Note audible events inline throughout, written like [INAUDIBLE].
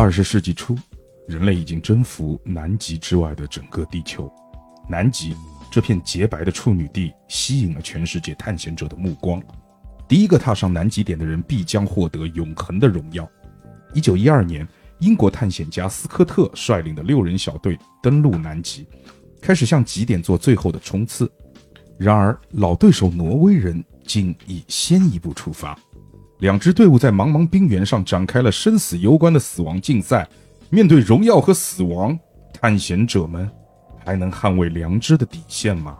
二十世纪初，人类已经征服南极之外的整个地球。南极这片洁白的处女地吸引了全世界探险者的目光。第一个踏上南极点的人必将获得永恒的荣耀。一九一二年，英国探险家斯科特率领的六人小队登陆南极，开始向极点做最后的冲刺。然而，老对手挪威人竟已先一步出发。两支队伍在茫茫冰原上展开了生死攸关的死亡竞赛。面对荣耀和死亡，探险者们还能捍卫良知的底线吗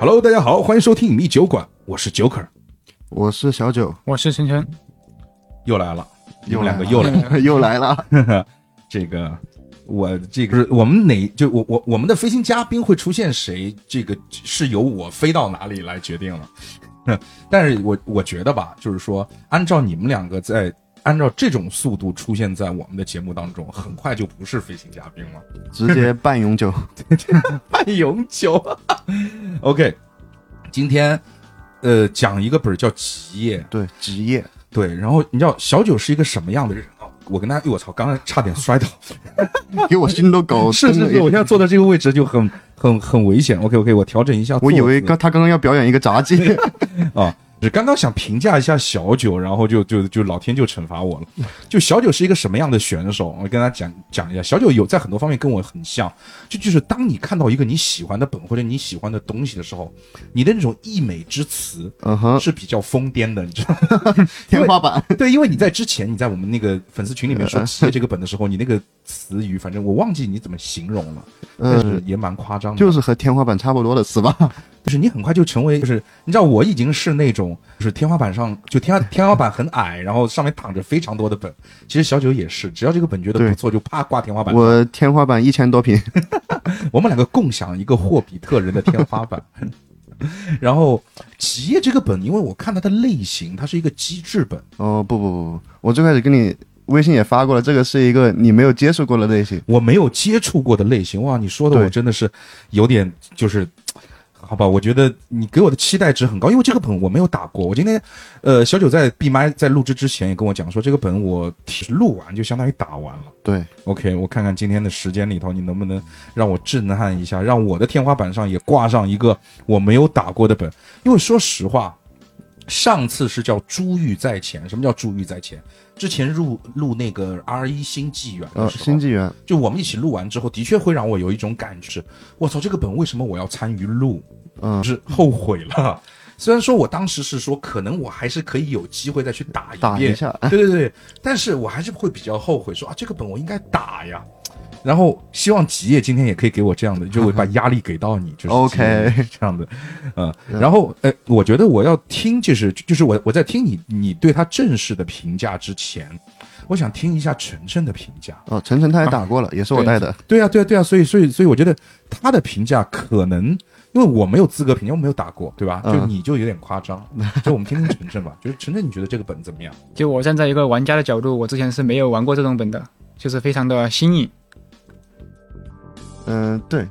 ？Hello，大家好，欢迎收听隐秘酒馆，我是 Joker，我是小九，我是晨晨，又来了，你们两个又来了，[LAUGHS] 又来了。[LAUGHS] 这个，我这个是我们哪就我我我们的飞行嘉宾会出现谁？这个是由我飞到哪里来决定了。[LAUGHS] 但是我我觉得吧，就是说，按照你们两个在按照这种速度出现在我们的节目当中，很快就不是飞行嘉宾了，[LAUGHS] 直接半永久，[LAUGHS] 半永久。OK，今天呃讲一个本叫《极夜》，对，职业，对。然后你知道小九是一个什么样的人啊？我跟他，我操，刚才差点摔倒，[LAUGHS] 给我心都搞。[LAUGHS] 是是是，我现在坐在这个位置就很。很很危险，OK OK，我调整一下。我以为刚他刚刚要表演一个杂技啊。[LAUGHS] 是刚刚想评价一下小九，然后就就就老天就惩罚我了。就小九是一个什么样的选手？我跟他讲讲一下。小九有在很多方面跟我很像，就就是当你看到一个你喜欢的本或者你喜欢的东西的时候，你的那种溢美之词，嗯哼，是比较疯癫的，你知道吗？[LAUGHS] 天花板。对，因为你在之前你在我们那个粉丝群里面说这个本的时候，你那个词语，反正我忘记你怎么形容了，但是也蛮夸张的，就是和天花板差不多的词吧。就是你很快就成为，就是你知道我已经是那种，就是天花板上就天 [LAUGHS] 天花板很矮，然后上面躺着非常多的本。其实小九也是，只要这个本觉得不错，就啪挂天花板。我天花板一千多平，[LAUGHS] 我们两个共享一个霍比特人的天花板。[LAUGHS] 然后企业这个本，因为我看它的类型，它是一个机制本。哦不不不不，我最开始跟你微信也发过了，这个是一个你没有接触过的类型，我没有接触过的类型。哇，你说的我真的是有点就是。好吧，我觉得你给我的期待值很高，因为这个本我没有打过。我今天，呃，小九在闭麦在录制之前也跟我讲说，这个本我录完就相当于打完了。对，OK，我看看今天的时间里头，你能不能让我震撼一下，让我的天花板上也挂上一个我没有打过的本。因为说实话，上次是叫珠玉在前。什么叫珠玉在前？之前录录那个 R 一新纪元的时候，新纪元，就我们一起录完之后，的确会让我有一种感觉，我操，这个本为什么我要参与录？嗯，是后悔了。[LAUGHS] 虽然说我当时是说，可能我还是可以有机会再去打一打一下，对对对，但是我还是会比较后悔，说啊，这个本我应该打呀。然后希望吉业今天也可以给我这样的，[LAUGHS] 就会把压力给到你，就是 OK 这样的，嗯。然后，哎，我觉得我要听，就是就是我我在听你你对他正式的评价之前，我想听一下晨晨的评价。哦，晨晨他也打过了，也是我带的。对啊，对啊，对啊，所以所以所以我觉得他的评价可能。因为我没有资格评价，我没有打过，对吧？就你就有点夸张，就我们听听晨晨吧。[LAUGHS] 就是晨晨，你觉得这个本怎么样？就我站在一个玩家的角度，我之前是没有玩过这种本的，就是非常的新颖。嗯，对，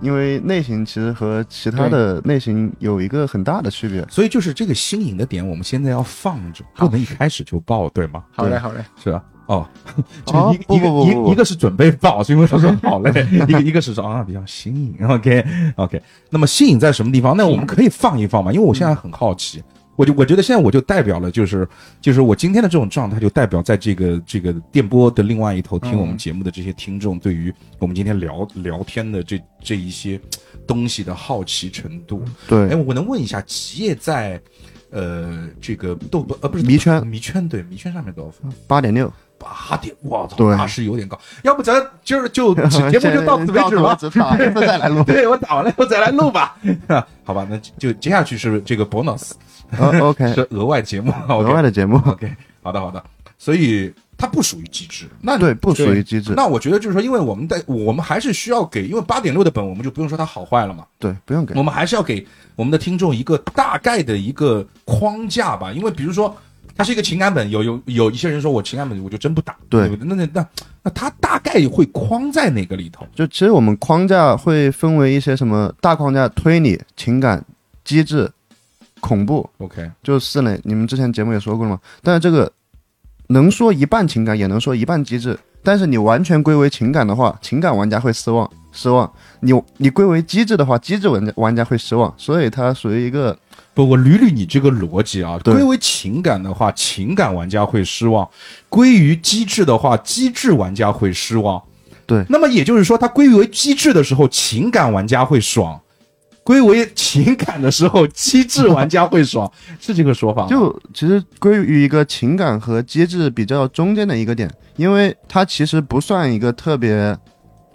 因为类型其实和其他的类型有一个很大的区别，所以就是这个新颖的点，我们现在要放着，不能一开始就爆，对吗？好嘞，好嘞，是吧？哦，[LAUGHS] 就一一个一一个是准备爆，是因为他说好嘞，一个一个是说啊比较新颖，OK OK。那么新颖在什么地方？那我们可以放一放嘛？因为我现在很好奇，我就我觉得现在我就代表了，就是就是我今天的这种状态，就代表在这个这个电波的另外一头听我们节目的这些听众，对于我们今天聊聊天的这这一些东西的好奇程度。对，哎，我能问一下，企业在呃这个豆呃不是迷圈迷圈对迷圈上面多少分？八点六。八点，我操，那是有点高。要不咱今儿就 [LAUGHS] 节目就到此为止吧，再来录。[LAUGHS] 对我打完了以后再来录吧。[LAUGHS] 好吧，那就接下去是这个 bonus，OK，是额外节目，额外的节目。OK，好的好的。所以它不属于机制，那对不属于机制。那我觉得就是说，因为我们在我们还是需要给，因为八点六的本我们就不用说它好坏了嘛。对，不用给。我们还是要给我们的听众一个大概的一个框架吧，因为比如说。它是一个情感本，有有有一些人说我情感本我就真不打，对，那那那那它大概会框在哪个里头？就其实我们框架会分为一些什么大框架：推理、情感、机制、恐怖。OK，就四类。你们之前节目也说过了嘛？但是这个能说一半情感，也能说一半机制。但是你完全归为情感的话，情感玩家会失望，失望；你你归为机制的话，机制玩家玩家会失望。所以它属于一个不，我捋捋你这个逻辑啊。归为情感的话，情感玩家会失望；归于机制的话，机制玩家会失望。对那么也就是说，它归为机制的时候，情感玩家会爽；归为情感的时候，[LAUGHS] 机制玩家会爽，是这个说法吗？就其实归于一个情感和机制比较中间的一个点，因为它其实不算一个特别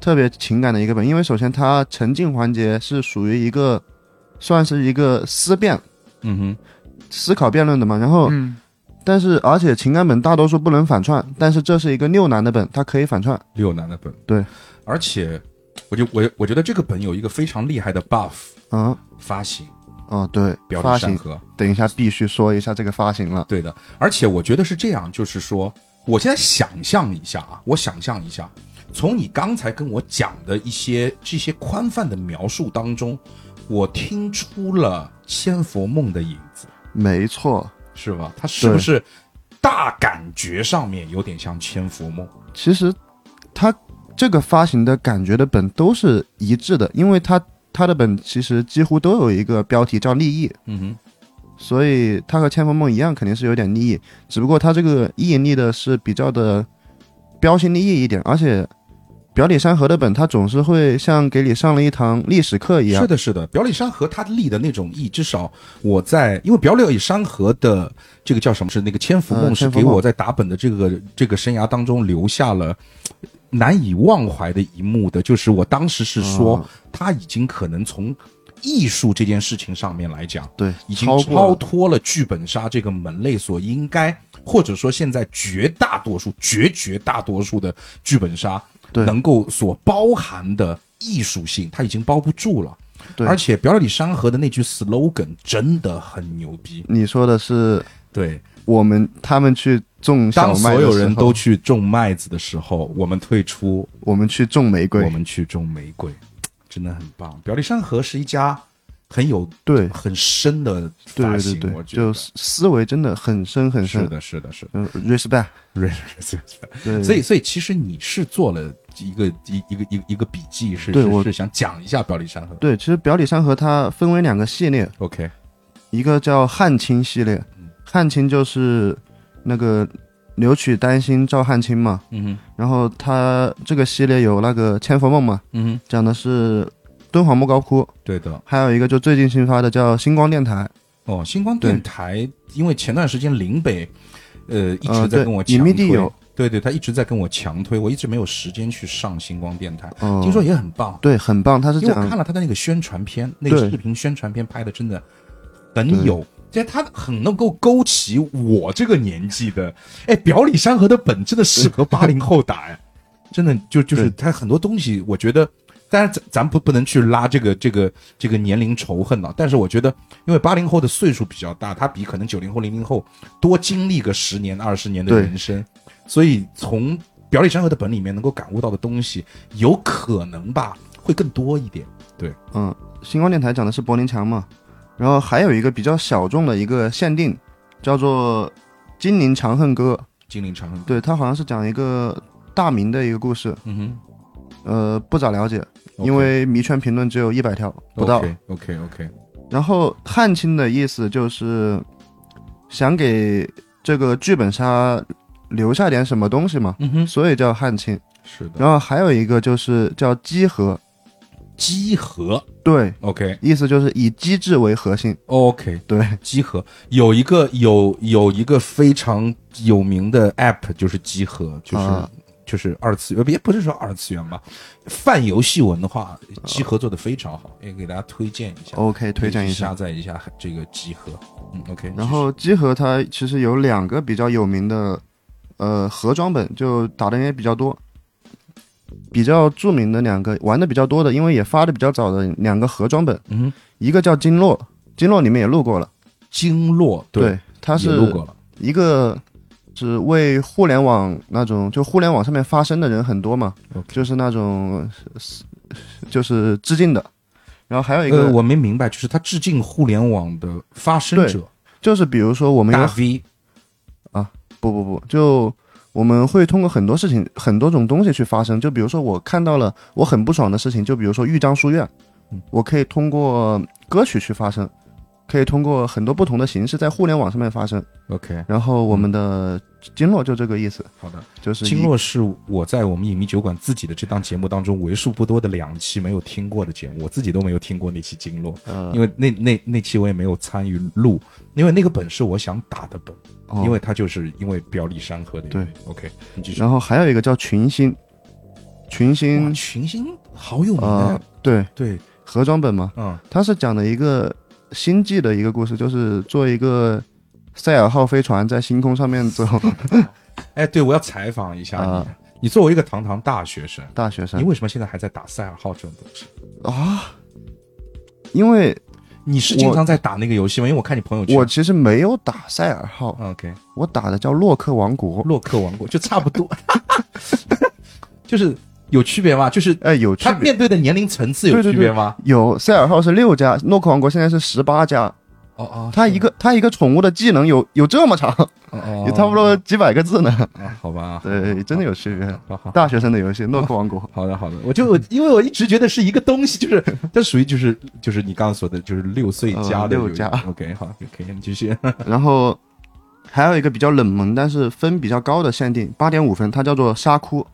特别情感的一个本，因为首先它沉浸环节是属于一个算是一个思辨、嗯哼，思考辩论的嘛，然后嗯，但是而且情感本大多数不能反串，但是这是一个六难的本，它可以反串。六难的本。对，而且我就我我觉得这个本有一个非常厉害的 buff 嗯，发行，哦对，表发行，里山河。等一下必须说一下这个发行了。对的，而且我觉得是这样，就是说，我现在想象一下啊，我想象一下，从你刚才跟我讲的一些这些宽泛的描述当中，我听出了千佛梦的影子，没错，是吧？它是不是大感觉上面有点像千佛梦？其实它这个发行的感觉的本都是一致的，因为它它的本其实几乎都有一个标题叫利益，嗯哼，所以它和千佛梦一样，肯定是有点利益，只不过它这个一引力的是比较的标新立异一点，而且表里山河的本它总是会像给你上了一堂历史课一样。是，的，是的，表里山河它立的那种意，至少我在，因为表里山河的这个叫什么是那个千佛梦，是给我在打本的这个这个生涯当中留下了难以忘怀的一幕的，就是我当时是说哦，他已经可能从艺术这件事情上面来讲，对，已经超脱了剧本杀这个门类所应该，或者说现在绝大多数、绝绝大多数的剧本杀对能够所包含的艺术性，它已经包不住了。对而且表里山河的那句 slogan 真的很牛逼。你说的是对，我们他们去种小当麦的时候，所有人都去种麦子的时候，我们退出，我们去种玫瑰我，们去种玫瑰，真的很棒。表里山河是一家很有对很深的对对对就思维真的很深很深。是的，是的，是的。嗯，respect，respect。[LAUGHS] 对，所以，所以其实你是做了一个一一个一个一个笔记，是是对我是想讲一下表里山河。对，其实表里山河它分为两个系列，OK，一个叫汉卿系列，汉卿就是那个留取丹心照汉卿嘛，嗯哼，然后它这个系列有那个千佛梦嘛，嗯哼，讲的是敦煌莫高窟，对的。还有一个就最近新发的叫星光电台，哦，星光电台，因为前段时间林北，呃，一直在跟我强推隐秘地有，对对，他一直在跟我强推，我一直没有时间去上星光电台，哦，听说也很棒。对，很棒，他是因为我看了他的那个宣传片，那个视频宣传片拍的真的很有，这他很能够勾起我这个年纪的，哎，表里山河的本真的适合八零后打，哎，真的就就是他很多东西，我觉得。当然，咱咱不不能去拉这个这个这个年龄仇恨了。但是我觉得，因为八零后的岁数比较大，他比可能九零后、零零后多经历个十年、二十年的人生，所以从表里山河的本里面能够感悟到的东西，有可能吧会更多一点。对。嗯，星光电台讲的是柏林墙嘛，然后还有一个比较小众的一个限定，叫做《金陵长恨歌》，金陵长恨歌，对，它好像是讲一个大明的一个故事，嗯哼。呃，不咋了解，因为迷圈评论只有一百条不到。OK OK OK，然后汉卿的意思就是想给这个剧本杀留下点什么东西嘛，嗯哼，所以叫汉卿。是的，然后还有一个就是叫机核，集合对，OK 意思就是以机制为核心，OK，对，集合有一个有有一个非常有名的 App 就是集合，就是。啊就是二次元，别不是说二次元吧，泛游戏文的话集合做的非常好，也给大家推荐一下。OK，推荐一下下。载一下这个集合。嗯，OK。然后机核它其实有两个比较有名的，呃，盒装本，就打的人也比较多。比较著名的两个玩的比较多的，因为也发的比较早的两个盒装本，嗯，一个叫经络，经络里面也录过了，经络对，它是录过了。一个是为互联网那种，就互联网上面发声的人很多嘛。就是那种就是致敬的，然后还有一个、呃，我没明白，就是他致敬互联网的发声者，就是比如说我们有大 V 不不不不，就我们会通过很多事情、很多种东西去发生。就比如说，我看到了我很不爽的事情，就比如说豫章书院嗯，我可以通过歌曲去发声，可以通过很多不同的形式在互联网上面发生。OK，然后我们的经络就这个意思，好的。就是经络是我在我们影迷酒馆自己的这档节目当中为数不多的两期没有听过的节目，我自己都没有听过那期经络，呃，因为那那那期我也没有参与录，因为那个本是我想打的本，哦。因为它就是因为表里山河的原因。OK，你继续。然后还有一个叫群星，群星群星好有名呃啊！，对，对，盒装本嘛，嗯，它是讲的一个星际的一个故事，就是做一个赛尔号飞船在星空上面走，[LAUGHS] 哎，对，我要采访一下你。啊你作为一个堂堂大学生，大学生你为什么现在还在打赛尔号这种东西？啊，因为你是经常在打那个游戏吗？因为我看你朋友圈。我其实没有打赛尔号，OK，我打的叫洛克王国。洛克王国就差不多，[LAUGHS] 就是有区别吗？就是哎，有区别。他面对的年龄层次有对对对区别吗？有赛尔号是六家，诺克王国现在是十八家。哦哦，他一个他一个宠物的技能有有这么长，哦哦，[LAUGHS] 有差不多几百个字呢。[LAUGHS] 啊，好吧，对，真的有区别。好好。大学生的游戏，[LAUGHS] 洛克王国。好的，好的，我就因为我一直觉得是一个东西，就是它属于就是就是你刚刚说的，就是六岁加的游戏呃六加 OK，好，可以，你继续。然后还有一个比较冷门，但是分比较高的限定，八点五分，它叫做沙窟，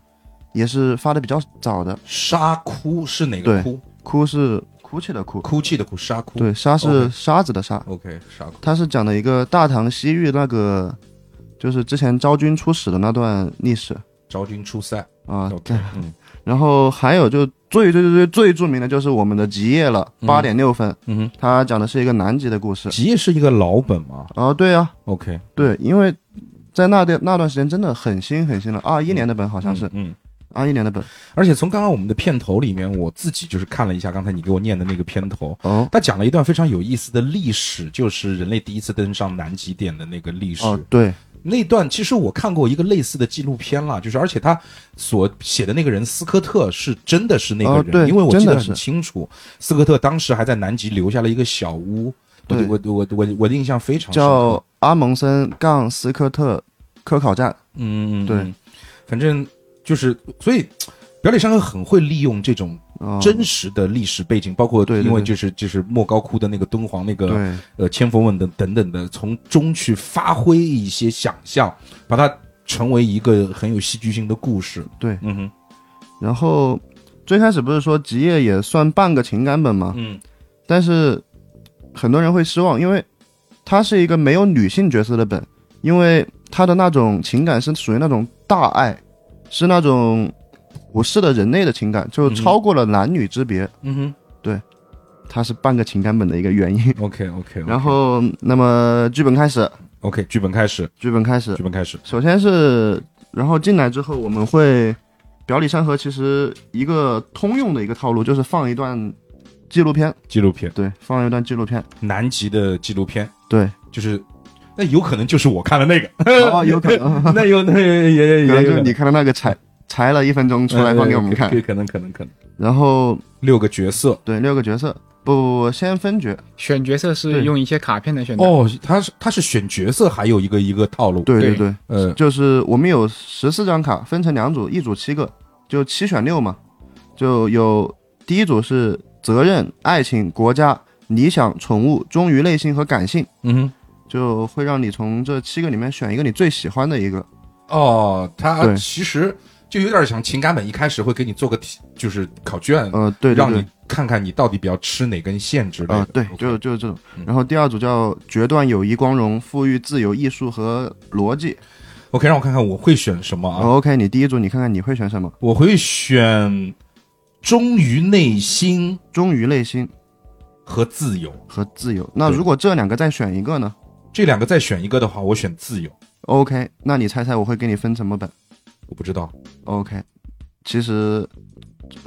也是发的比较早的。沙哭是哪个对窟？窟是哭泣的哭，哭泣的哭，沙哭。对，沙是沙子的沙。，OK，沙窟。它是讲的一个大唐西域那个，就是之前昭君出使的那段历史昭君出塞。啊。OK，嗯然后还有就最最最最最著名的就是我们的极夜了，嗯八点六分。嗯哼，它讲的是一个南极的故事。极夜是一个老本嘛啊，对啊，？OK，对，因为在那段那段时间真的很新很新了，二一年的本好像是嗯。二一年的本。而且从刚刚我们的片头里面，我自己就是看了一下刚才你给我念的那个片头，哦。他讲了一段非常有意思的历史，就是人类第一次登上南极点的那个历史。哦，对，那段其实我看过一个类似的纪录片了，就是而且他所写的那个人斯科特是真的是那个人，因为我记得很清楚，斯科特当时还在南极留下了一个小屋，我对我我我我的印象非常深叫阿蒙森杠斯科特科考站。嗯，嗯对。嗯反正就是所以。表里山河很会利用这种哦真实的历史背景，包括因为就是就是莫高窟的那个敦煌那个对，呃千佛问等等等的，从中去发挥一些想象，把它成为一个很有戏剧性的故事。对嗯哼，然后最开始不是说极夜也算半个情感本吗？嗯但是很多人会失望，因为它是一个没有女性角色的本，因为它的那种情感是属于那种大爱，是那种普世的人类的情感，就超过了男女之别，嗯哼，对它是半个情感本的一个原因。哼，OK OK，然后，那么剧本开始，OK 剧本开始，剧本开始。剧，本开始，首先是，然后进来之后，我们会表里山河其实一个通用的一个套路就是放一段纪录片，纪录片，对，放一段纪录片，南极的纪录片，对，就是那有可能就是我看的那个，哦，有可能，[LAUGHS] 那有那也也可能也有就是你看的那个裁裁了一分钟出来放给我们看。可，可能可能可能。然后六个角色。对六个角色，不不不，先分角，选角色是用一些卡片来选的。哦，他是他是选角色，还有一个一个套路，对对。对，呃。就是我们有十四张卡，分成两组，一组七个，就七选六嘛，就有第一组是责任、爱情、国家、理想、宠物、忠于内心和感性。嗯哼。就会让你从这七个里面选一个你最喜欢的一个。哦，它其实就有点像情感本，一开始会给你做个题，就是考卷，呃，对对让你，看看你到底比较吃哪根线之类的。啊、对就就是这种嗯。然后第二组叫决断、友谊、光荣、富裕、自由、艺术和逻辑。OK，让我看看我会选什么啊？哦 OK，你第一组你看看你会选什么？我会选忠于内心忠于内心和自由和自由。那如果这两个再选一个呢这两个再选一个的话，我选自由。？OK，那你猜猜我会给你分什么本我不知道，？OK，其实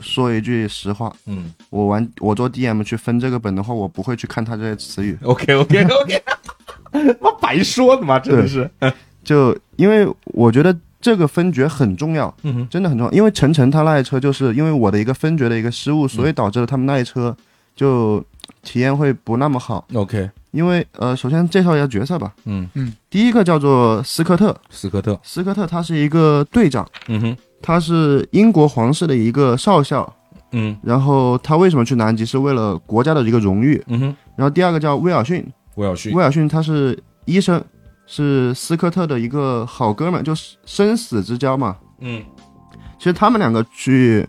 说一句实话，嗯我玩我做 DM 去分这个本的话，我不会去看他这些词语。，OK OK OK，[LAUGHS] 妈白说的嘛，真的是，就因为我觉得这个分觉很重要，嗯哼，真的很重要。因为晨晨他那一车就是因为我的一个分觉的一个失误，所以导致了他们那一车就体验会不那么好。OK，因为呃，首先介绍一下角色吧。嗯嗯，第一个叫做斯科特，斯科特，斯科特他是一个队长，嗯哼，他是英国皇室的一个少校。嗯然后他为什么去南极？是为了国家的一个荣誉。嗯哼，然后第二个叫威尔逊，威尔逊，威尔逊他是医生，是斯科特的一个好哥们，就是生死之交嘛。嗯其实他们两个去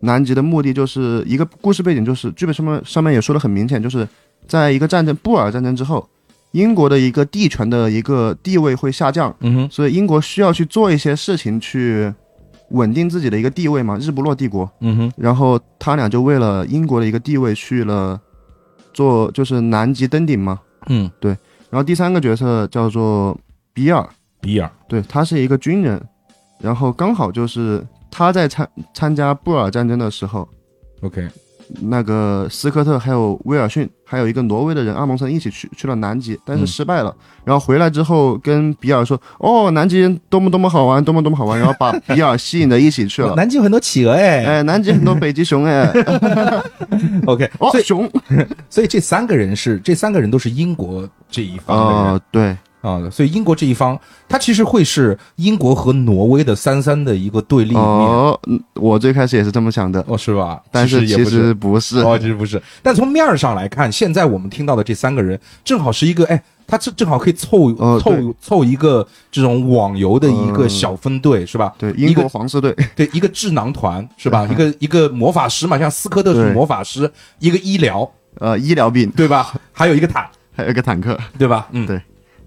南极的目的就是一个故事背景，就是剧本上面上面也说的很明显，就是在一个战争布尔战争之后，英国的一个地权的一个地位会下降，嗯哼，所以英国需要去做一些事情去稳定自己的一个地位嘛，日不落帝国。嗯哼，然后他俩就为了英国的一个地位去了做就是南极登顶嘛。嗯，对。然后第三个角色叫做比尔，比尔，对他是一个军人，然后刚好就是他在参参加布尔战争的时候，，OK，那个斯科特还有威尔逊，还有一个挪威的人阿蒙森一起去去了南极，但是嗯失败了。然后回来之后跟比尔说：“哦，南极多么多么好玩，多么多么好玩。”然后把比尔吸引的一起去了。[LAUGHS] 南极有很多企鹅哎哎，南极很多北极熊哎，，[LAUGHS] OK，哦所熊所以这三个人是这三个人都是英国这一方的人哦，对，啊，所以英国这一方，它其实会是英国和挪威的三三的一个对立面，哦，嗯我最开始也是这么想的，哦，是吧？但是其其实也不是不是。哦，其实不是。但从面儿上来看，现在我们听到的这三个人，正好是一个，哎，他正正好可以凑、凑凑一个这种网游的一个嗯小分队，是吧？对，英国皇室队，[LAUGHS] 对一个智囊团，是吧？一个一个魔法师嘛，像斯科特是魔法师，一个医疗，呃，医疗兵，对吧？还有一个坦，还有一个坦克，对吧？嗯，对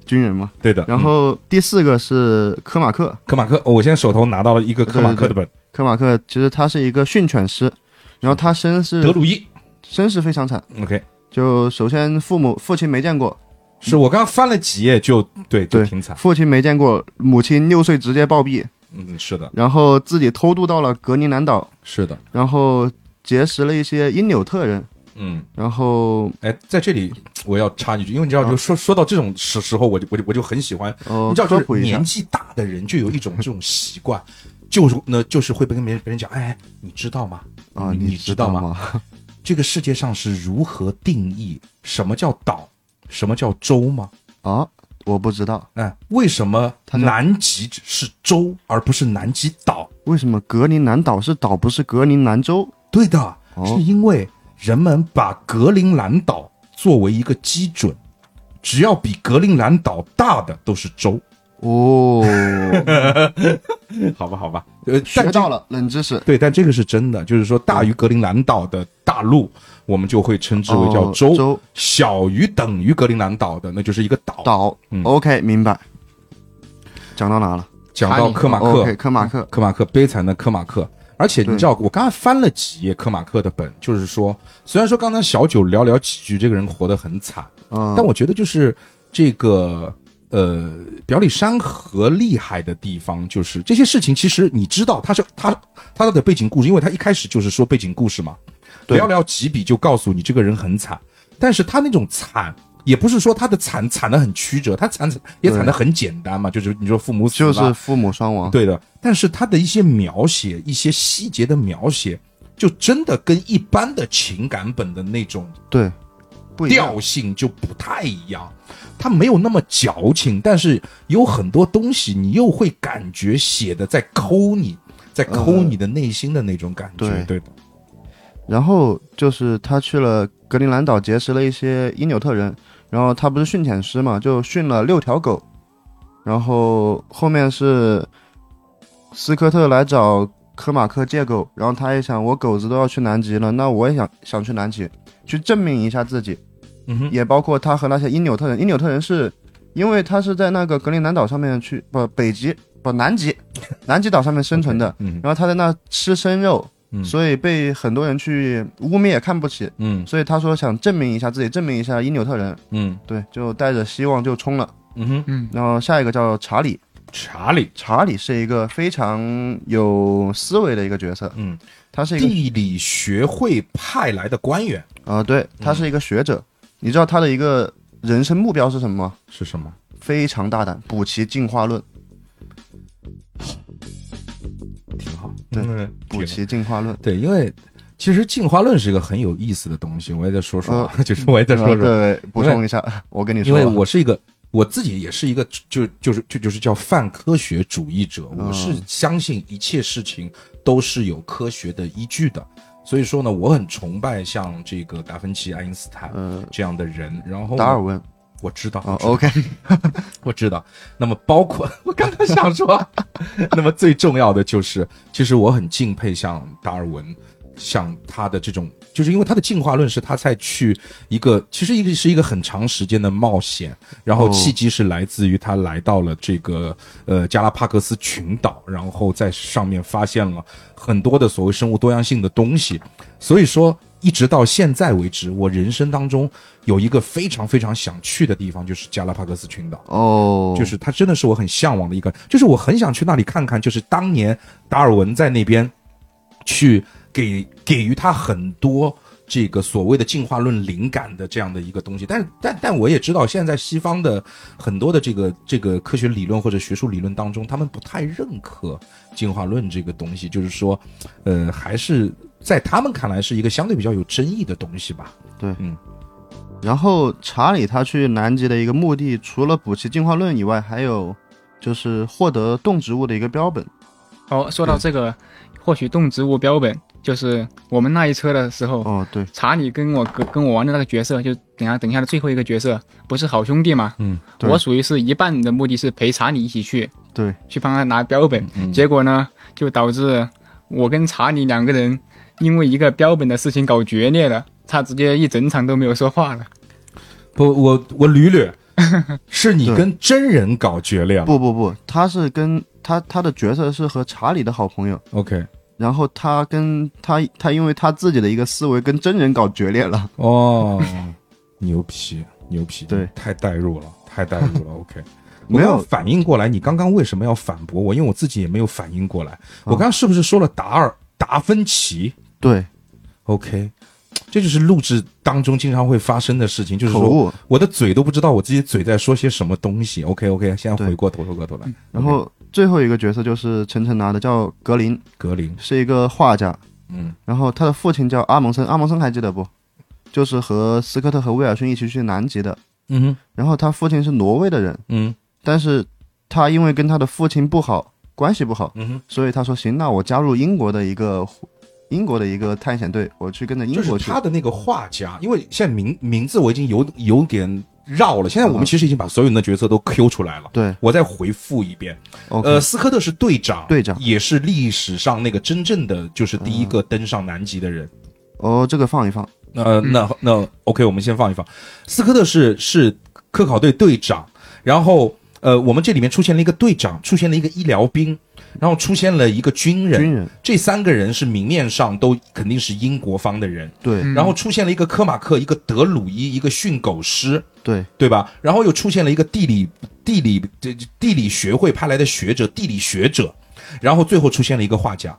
军人嘛。对的。然嗯后第四个是科马克，科马克，哦我现在手头拿到了一个科马克的本，科马克其实他是一个训犬师，然后他身世德鲁伊。身世非常惨，OK，就首先父母父亲没见过，是我刚刚翻了几页就对，就对挺惨。父亲没见过，母亲六岁直接暴毙，嗯，是的，然后自己偷渡到了格陵兰岛，是的。然后结识了一些因纽特人，嗯，然后哎，在这里我要插一句，因为你知道，就说说到这种时时候，我就我就我就很喜欢，呃你知道，就年，纪大的人就有一种这种习惯，就是呢，就是会跟别人别人讲，哎，你知道吗？啊，你你知道吗？这个世界上是如何定义什么叫岛，什么叫洲吗？啊，我不知道哎，为什么南极是洲而不是南极岛？为什么格陵兰岛是岛，不是格陵兰州？对的，哦是因为人们把格陵兰岛作为一个基准，只要比格陵兰岛大的都是州。哦，[LAUGHS] 好吧，好吧，呃，学到了冷知识。对，但这个是真的，就是说大于格陵兰岛的大陆，我们就会称之为叫州小于等于格陵兰岛的，那就是一个岛。岛、嗯 o k 明白。讲到哪了？讲到科马克，OK，科马克。科马克悲惨的科马克。而且你知道，我刚才翻了几页科马克的本，就是说，虽然说刚才小九寥寥几句，这个人活得很惨，嗯，但我觉得就是这个呃，表里山河厉害的地方，就是这些事情，其实你知道，他是他他的背景故事，因为他一开始就是说背景故事嘛，寥寥几笔就告诉你这个人很惨，但是他那种惨。也不是说他的惨惨的很曲折，他惨也惨的很简单嘛，就是你说父母死了，就是父母双亡。对的，但是他的一些描写，一些细节的描写，就真的跟一般的情感本的那种对。调性就不太一样。他没有那么矫情，但是有很多东西你又会感觉写的在抠你，在抠你的内心的那种感觉。对对的，然后就是他去了格陵兰岛，结识了一些因纽特人，然后他不是训犬师嘛，就训了六条狗，然后后面是斯科特来找科马克借狗，然后他也想，我狗子都要去南极了，那我也想想去南极，去证明一下自己，嗯哼，也包括他和那些因纽特人，因纽特人是因为他是在那个格陵兰岛上面去不北极不南极南极岛上面生存的，[LAUGHS] 嗯然后他在那吃生肉，嗯。所以被很多人去污蔑看不起，嗯。所以他说想证明一下自己，证明一下因纽特人，嗯。对，就带着希望就冲了。嗯哼，嗯，然后下一个叫查理，查理，查理是一个非常有思维的一个角色，嗯，他是一个地理学会派来的官员。啊、对，他是一个学者。你知道他的一个人生目标是什么吗？是什么？非常大胆，补齐进化论，挺好，对嗯，补齐进化论。对，因为其实进化论是一个很有意思的东西，我也再说说，呃 [LAUGHS] 就是我也再说说，对，补充一下，我跟你说，因为我是一个我自己也是一个就就是就就是叫泛科学主义者，嗯我是相信一切事情都是有科学的依据的。所以说呢，我很崇拜像这个达芬奇、爱因斯坦呃，这样的人。然后达尔文，我知道，哦我知道，OK，[LAUGHS] 我知道。那么包括 [LAUGHS] 我刚刚想说，[LAUGHS] 那么最重要的就是，其实我很敬佩像达尔文，像他的这种，就是因为他的进化论是他在去一个，其实一个是一个很长时间的冒险，然后哦契机是来自于他来到了这个呃加拉帕克斯群岛，然后在上面发现了很多的所谓生物多样性的东西，所以说。一直到现在为止，我人生当中有一个非常非常想去的地方，就是加拉帕戈斯群岛。哦，就是它真的是我很向往的一个，就是我很想去那里看看，就是当年达尔文在那边去给给予他很多这个所谓的进化论灵感的这样的一个东西，但是但但我也知道，现在西方的很多的这个这个科学理论或者学术理论当中，他们不太认可进化论这个东西，就是说，呃，还是在他们看来是一个相对比较有争议的东西吧。对，嗯。然后查理他去南极的一个目的，除了补齐进化论以外，还有就是获得动植物的一个标本。哦，说到这个，获取动植物标本，就是我们那一车的时候，哦，对，查理跟我跟跟我玩的那个角色，就等下等下的最后一个角色，不是好兄弟嘛？嗯，对。我属于是一半的目的是陪查理一起去，对，去帮他拿标本，嗯。结果呢，就导致我跟查理两个人因为一个标本的事情搞决裂了，他直接一整场都没有说话了。不，我我捋捋，[LAUGHS] 是你跟真人搞决裂了。不不不，他是跟他他的角色是和查理的好朋友，OK，然后他跟他他因为他自己的一个思维跟真人搞决裂了。哦，[LAUGHS] 牛皮牛皮，对，太代入了，太代入了。[LAUGHS] OK，没有反应过来，你刚刚为什么要反驳我？因为我自己也没有反应过来。啊我刚刚是不是说了达尔达芬奇对，？OK，这就是录制当中经常会发生的事情，就是说。我的嘴都不知道我自己嘴在说些什么东西。OK OK，现在回过头回过头来，然后最后一个角色就是晨晨拿的，叫格林，格林，是一个画家。嗯然后他的父亲叫阿蒙森，阿蒙森还记得不？就是和斯科特和威尔逊一起去南极的。嗯哼然后他父亲是挪威的人，嗯但是他因为跟他的父亲不好，关系不好，嗯哼，所以他说行，那我加入英国的一个英国的一个探险队，我去跟着英就是国去。他的那个画家，因为现在名名字我已经有有点绕了。现在我们嗯其实已经把所有人的角色都 Q 出来了。对我再回复一遍，呃，斯科特是队长，队长也是历史上那个真正的就是第一个登上南极的人。哦，这个放一放。呃，那那 OK，我们先放一放。斯科特是是科考队队长，然后呃，我们这里面出现了一个队长，出现了一个医疗兵，然后出现了一个军人，军人。这三个人是明面上都肯定是英国方的人，对、嗯。然后出现了一个科马克，一个德鲁伊，一个训狗师，对，对吧？然后又出现了一个地理地理这地理学会派来的学者，地理学者，然后最后出现了一个画家。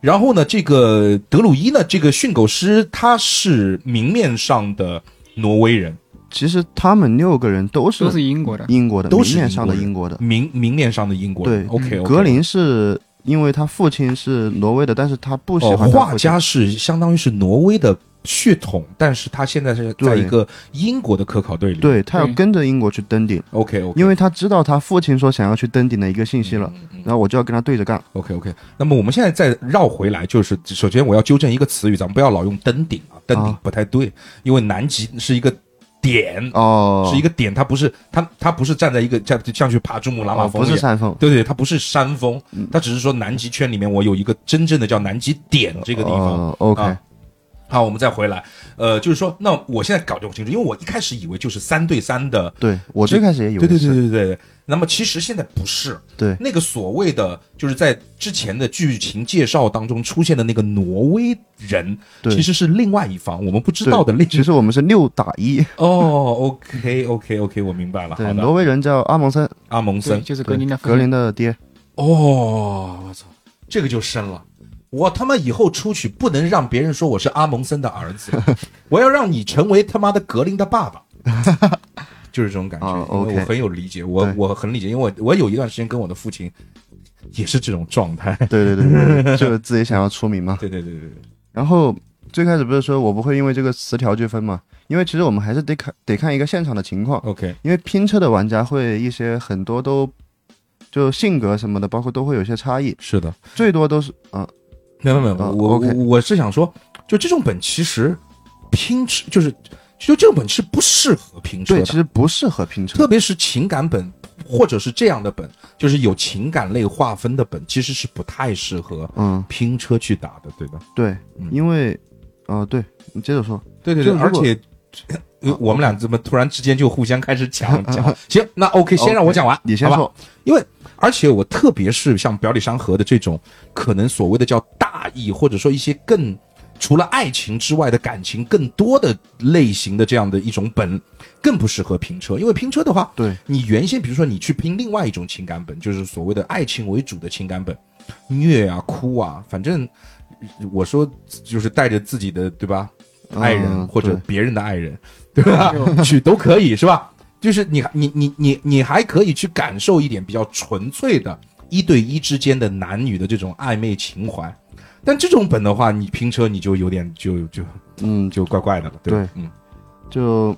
然后呢，这个德鲁伊呢，这个训狗师他是明面上的挪威人，其实他们六个人都是都是英国的，英国的，都是明面上的英英国的。明明面上的英国人。对 OK，, 格林是因为他父亲是挪威的，但是他不喜哦，欢画家是相当于是挪威的血统，但是他现在是在一个英国的科考队里。对他要跟着英国去登顶，，OK 因为他知道他父亲说想要去登顶的一个信息了，然后我就要跟他对着干。OK OK，那么我们现在再绕回来，就是首先我要纠正一个词语，咱们不要老用登顶啊，登顶啊。不太对，因为南极是一个点，哦，是一个点，它不是它它不是站在一个像像去爬珠穆朗玛哦峰。不是山峰，对对，它不是山峰，它只是说南极圈里面我有一个真正的叫南极点这个地方。哦，OK，啊好，我们再回来，呃，就是说，那我现在搞不清楚，因为我一开始以为就是三对三的，对我最开始也以为对对对对对对。那么其实现在不是，对。那个所谓的就是在之前的剧情介绍当中出现的那个挪威人，对其实是另外一方我们不知道的另对其实我们是六打一，哦，OK OK OK，我明白了，对，好，挪威人叫阿蒙森，阿蒙森，就是格林的格林的爹，哦，我操，这个就深了。我他妈以后出去不能让别人说我是阿蒙森的儿子，[LAUGHS] 我要让你成为他妈的格林的爸爸，[LAUGHS] 就是这种感觉。哦因为 OK 我很有理解，我我很理解，因为我我有一段时间跟我的父亲也是这种状态。对对对对对，[LAUGHS] 就是自己想要出名嘛。对对对对对。然后最开始不是说我不会因为这个词条去分嘛？因为其实我们还是得看得看一个现场的情况，OK，因为拼车的玩家会一些很多都就性格什么的，包括都会有些差异，是的，最多都是啊、没有没有，啊我我是想说，就这种本其实拼车就是就这种本是不适合拼车对，的其，实不适合拼车特。别是情感本或者是这样的本，就是有情感类划分的本，其实是不太适合嗯，拼车去打的，对吧？对，嗯因为哦、对你接着说，对对对，而且。呃我们俩怎么突然之间就互相开始讲讲？[LAUGHS] 行，那 OK，先让我讲完，你先说。因为而且我特别是像表里山河的这种，可能所谓的叫大义，或者说一些更除了爱情之外的感情更多的类型的这样的一种本，更不适合拼车。因为拼车的话，对，你原先比如说你去拼另外一种情感本，就是所谓的爱情为主的情感本，虐啊哭啊，反正我说就是带着自己的对吧，爱人嗯或者别人的爱人，对吧？去都可以是吧？就是你你你你你还可以去感受一点比较纯粹的一对一之间的男女的这种暧昧情怀。但这种本的话，你拼车你就有点就就嗯，就怪怪的了，对吧？嗯，就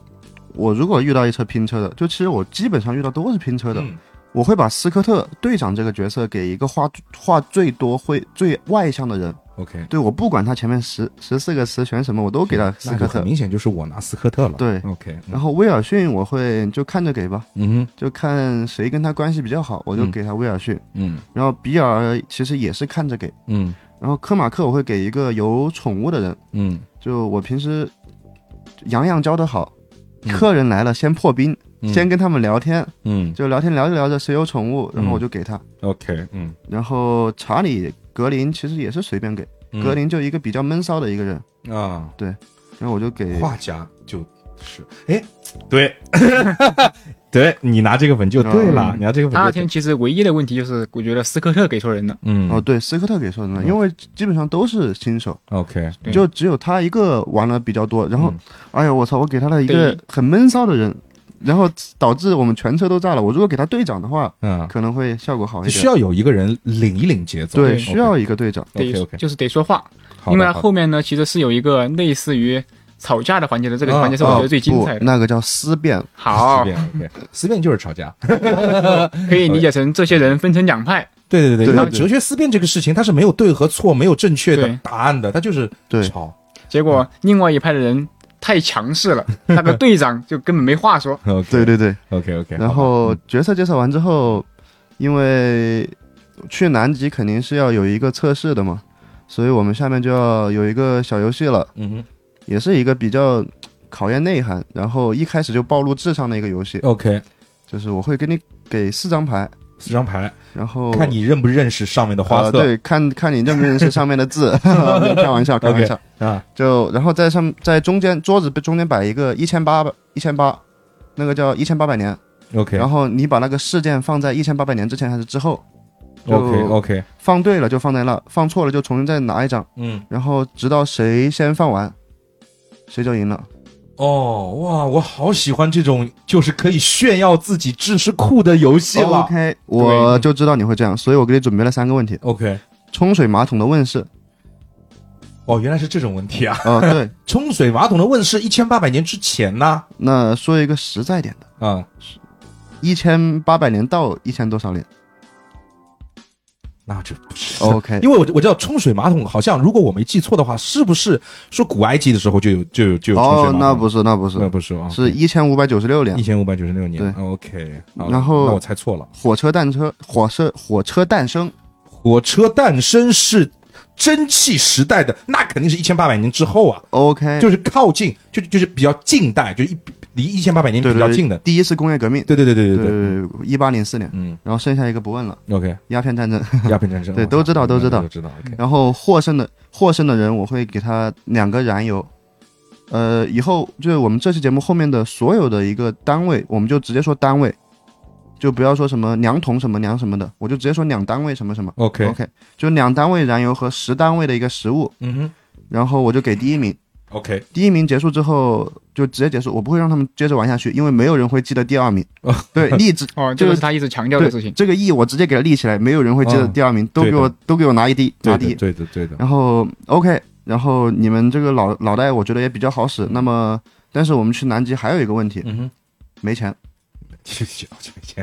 我如果遇到一车拼车的，就其实我基本上遇到都是拼车的，嗯我会把斯科特队长这个角色给一个话话最多、会最外向的人。，OK，对我不管他前面十十四个词选什么，我都给他斯科特。明显就是我拿斯科特了。对，OK，然后威尔逊我会就看着给吧，嗯哼，就看谁跟他关系比较好，我就嗯。给他威尔逊。嗯。然后比尔其实也是看着给，嗯。然后科马克我会给一个有宠物的人，嗯。就我平时洋洋教的好，嗯。客人来了先破冰，嗯。先跟他们聊天，嗯。就聊天聊着聊着谁有宠物，然后我就给他。，OK，嗯，然后查理格林其实也是随便给，嗯。格林就一个比较闷骚的一个人，啊，对然后我就给画家就是，哎，对，[LAUGHS] 对你拿这个本就对了，嗯。你拿这个本就对。那天其实唯一的问题就是，我觉得斯科特给错人了。嗯。哦对斯科特给错人了因为基本上都是新手，，OK，对。就只有他一个玩的比较多。然后嗯。哎呀我操，我给他了一个很闷骚的人，然后导致我们全车都炸了。我如果给他队长的话，嗯，可能会效果好一点。需要有一个人领一领节奏，对，需要一个队长。得就是得说话，因为后面呢其实是有一个类似于吵架的环节的，这个啊环节是我觉得最精彩的。不那个叫思辨。好思，辨思辨就是吵架，[LAUGHS] 可以理解成这些人分成两派，对对对对对那哲学思辨这个事情，它是没有对和错，没有正确的答案的，它就是对吵。结果另外一派的人太强势了，那个队长就根本没话说。对 [LAUGHS] 对对。，OK OK。然后角色介绍完之后，因为去南极肯定是要有一个测试的嘛，所以我们下面就要有一个小游戏了，嗯哼也是一个比较考验内涵，然后一开始就暴露智商的一个游戏，，OK，就是我会给你给四张牌，四张牌，然后看你认不认识上面的花色。呃对，看看你认不认识上面的字，[LAUGHS] 开玩笑，开玩笑。啊，就然后在上在中间桌子中间摆一个一千八百一千八，那个叫一千八百年，OK。然后你把那个事件放在一千八百年之前还是之后，OK OK，放对了就放在那，放错了就重新再拿一张，嗯，然后直到谁先放完，谁就赢了。哦哇，我好喜欢这种就是可以炫耀自己知识库的游戏了。OK，我就知道你会这样，所以我给你准备了三个问题。：OK，冲水马桶的问世，哦，原来是这种问题啊！哦、对，[LAUGHS] 冲水马桶的问世一千八百年之前呢？那说一个实在点的，啊，一千八百年到一千多少年那就不是？OK，[LAUGHS] 因为我我知道冲水马桶好像，如果我没记错的话，是不是说古埃及的时候就有就有就有冲水马桶？，哦那不是，那不是，那不是啊，是一千五百九十六年一。千五百九十六年。对，OK，然后那我猜错了，火车诞生，火车火车诞生，火车诞生是蒸汽时代的，那肯定是一千八百年之后啊，OK，就是靠近，就就是比较近代，就一离一千八百年比较近的。第一次工业革命，对对对对对对，对，一八零四年，嗯。然后剩下一个不问了，，OK，鸦片战争。鸦片战争，[LAUGHS] 对都知道都知道。都知道，OK，然后获胜的获胜的人，我会给他两个燃油。呃，以后就是我们这期节目后面的所有的一个单位，我们就直接说单位，就不要说什么两桶什么两什么的，我就直接说两单位什么什么。OK，OK，就两单位燃油和十单位的一个食物，嗯哼。然后我就给第一名。，OK，第一名结束之后就直接结束，我不会让他们接着玩下去，因为没有人会记得第二名。对，[LAUGHS] 立直哦，就这个是他一直强调的事情。这个 E 我直接给他立起来，没有人会记得嗯第二名，都给我都给我拿一滴拿第一。对的对的对的，然后 OK，然后你们这个脑脑袋我觉得也比较好使。那么，但是我们去南极还有一个问题，嗯哼，没钱。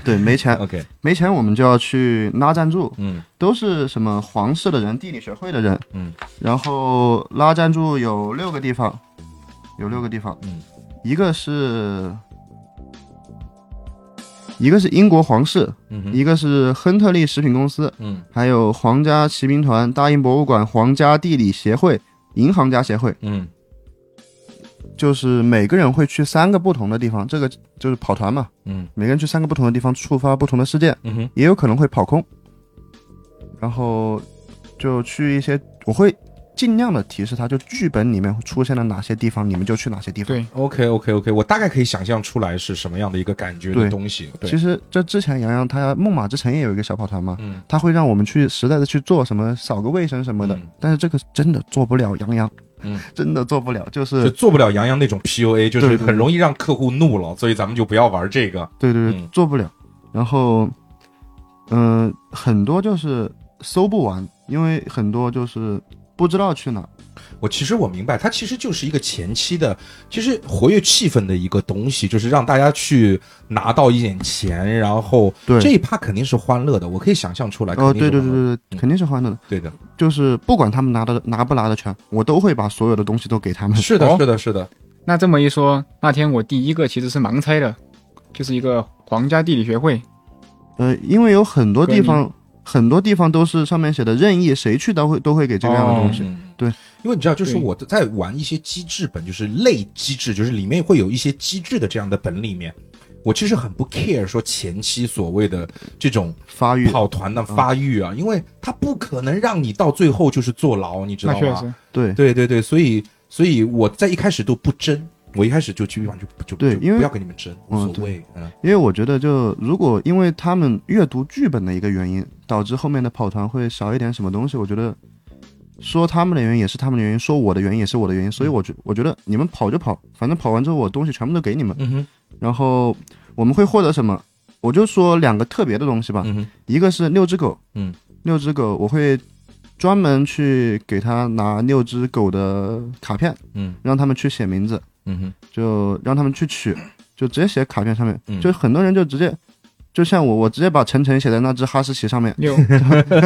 对，没钱，OK，没钱我们就要去拉赞助，嗯。都是什么皇室的人、地理学会的人，嗯，然后拉赞助有六个地方，有六个地方，嗯，一个是。一个是英国皇室，嗯，一个是亨特利食品公司，嗯。还有皇家骑兵团、大英博物馆、皇家地理协会、银行家协会，嗯就是每个人会去三个不同的地方，这个就是跑团嘛，嗯。每个人去三个不同的地方触发不同的事件，嗯哼，也有可能会跑空，然后就去一些，我会尽量的提示他，就剧本里面出现了哪些地方，你们就去哪些地方。对，OK OK OK，我大概可以想象出来是什么样的一个感觉的对东西。对。其，实这之前杨洋他梦马之城也有一个小跑团嘛，嗯。他会让我们去实在的去做什么扫个卫生什么的，嗯。但是这个真的做不了，洋洋，嗯，真的做不了，就就是做不了杨洋那种 PUA，就是很容易让客户怒了，所以咱们就不要玩这个。对对对，嗯做不了。然后，嗯、很多就是搜不完，因为很多就是不知道去哪。我其实我明白，它其实就是一个前期的，其实活跃气氛的一个东西，就是让大家去拿到一点钱，然后对这一趴肯定是欢乐的，我可以想象出来。哦，对对对对对，肯定是欢乐的。对的，就是不管他们拿的拿不拿得全，我都会把所有的东西都给他们。是的，哦是的，是的。那这么一说，那天我第一个其实是盲猜的，就是一个皇家地理学会。呃，因为有很多地方，很多地方都是上面写的任意，谁去都会都会给这个样的东西。嗯。对，因为你知道，就是我在玩一些机制本，就是类机制，就是里面会有一些机制的这样的本里面，我其实很不 care 说前期所谓的这种发育，跑团的发育啊，因为它不可能让你到最后就是坐牢，你知道吗？对。对对对，所以所以我在一开始都不争，我一开始就基本上就就就对因为不要跟你们争，无嗯所谓，嗯。因为我觉得就如果因为他们阅读剧本的一个原因，导致后面的跑团会少一点什么东西，我觉得说他们的原因也是他们的原因，说我的原因也是我的原因，所以我觉我觉得你们跑就跑，反正跑完之后我东西全部都给你们，嗯哼然后我们会获得什么？我就说两个特别的东西吧，嗯哼。一个是六只狗，嗯，六只狗我会专门去给他拿六只狗的卡片，嗯让他们去写名字，嗯哼就让他们去取，[COUGHS] 就直接写卡片上面，嗯就很多人就直接，就像我，我直接把晨晨写在那只哈士奇上面，六，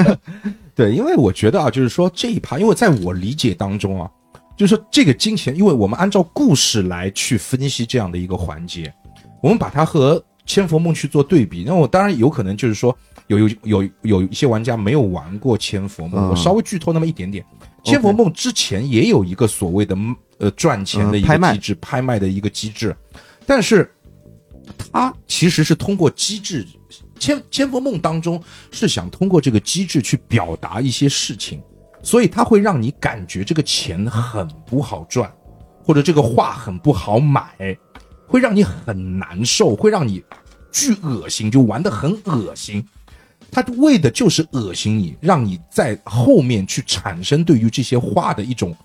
[LAUGHS] 对，因为我觉得啊，就是说这一趴，因为在我理解当中啊，就是说这个金钱，因为我们按照故事来去分析这样的一个环节，我们把它和千佛梦去做对比。那我当然有可能就是说有有有有一些玩家没有玩过千佛梦，嗯我稍微剧透那么一点点。千佛梦之前也有一个所谓的呃赚钱的一个机制，拍卖的一个机制，但是它其实是通过机制。千千佛梦当中是想通过这个机制去表达一些事情，所以它会让你感觉这个钱很不好赚，或者这个画很不好买，会让你很难受，会让你巨恶心，就玩的很恶心。他为的就是恶心你，让你在后面去产生对于这些画的一种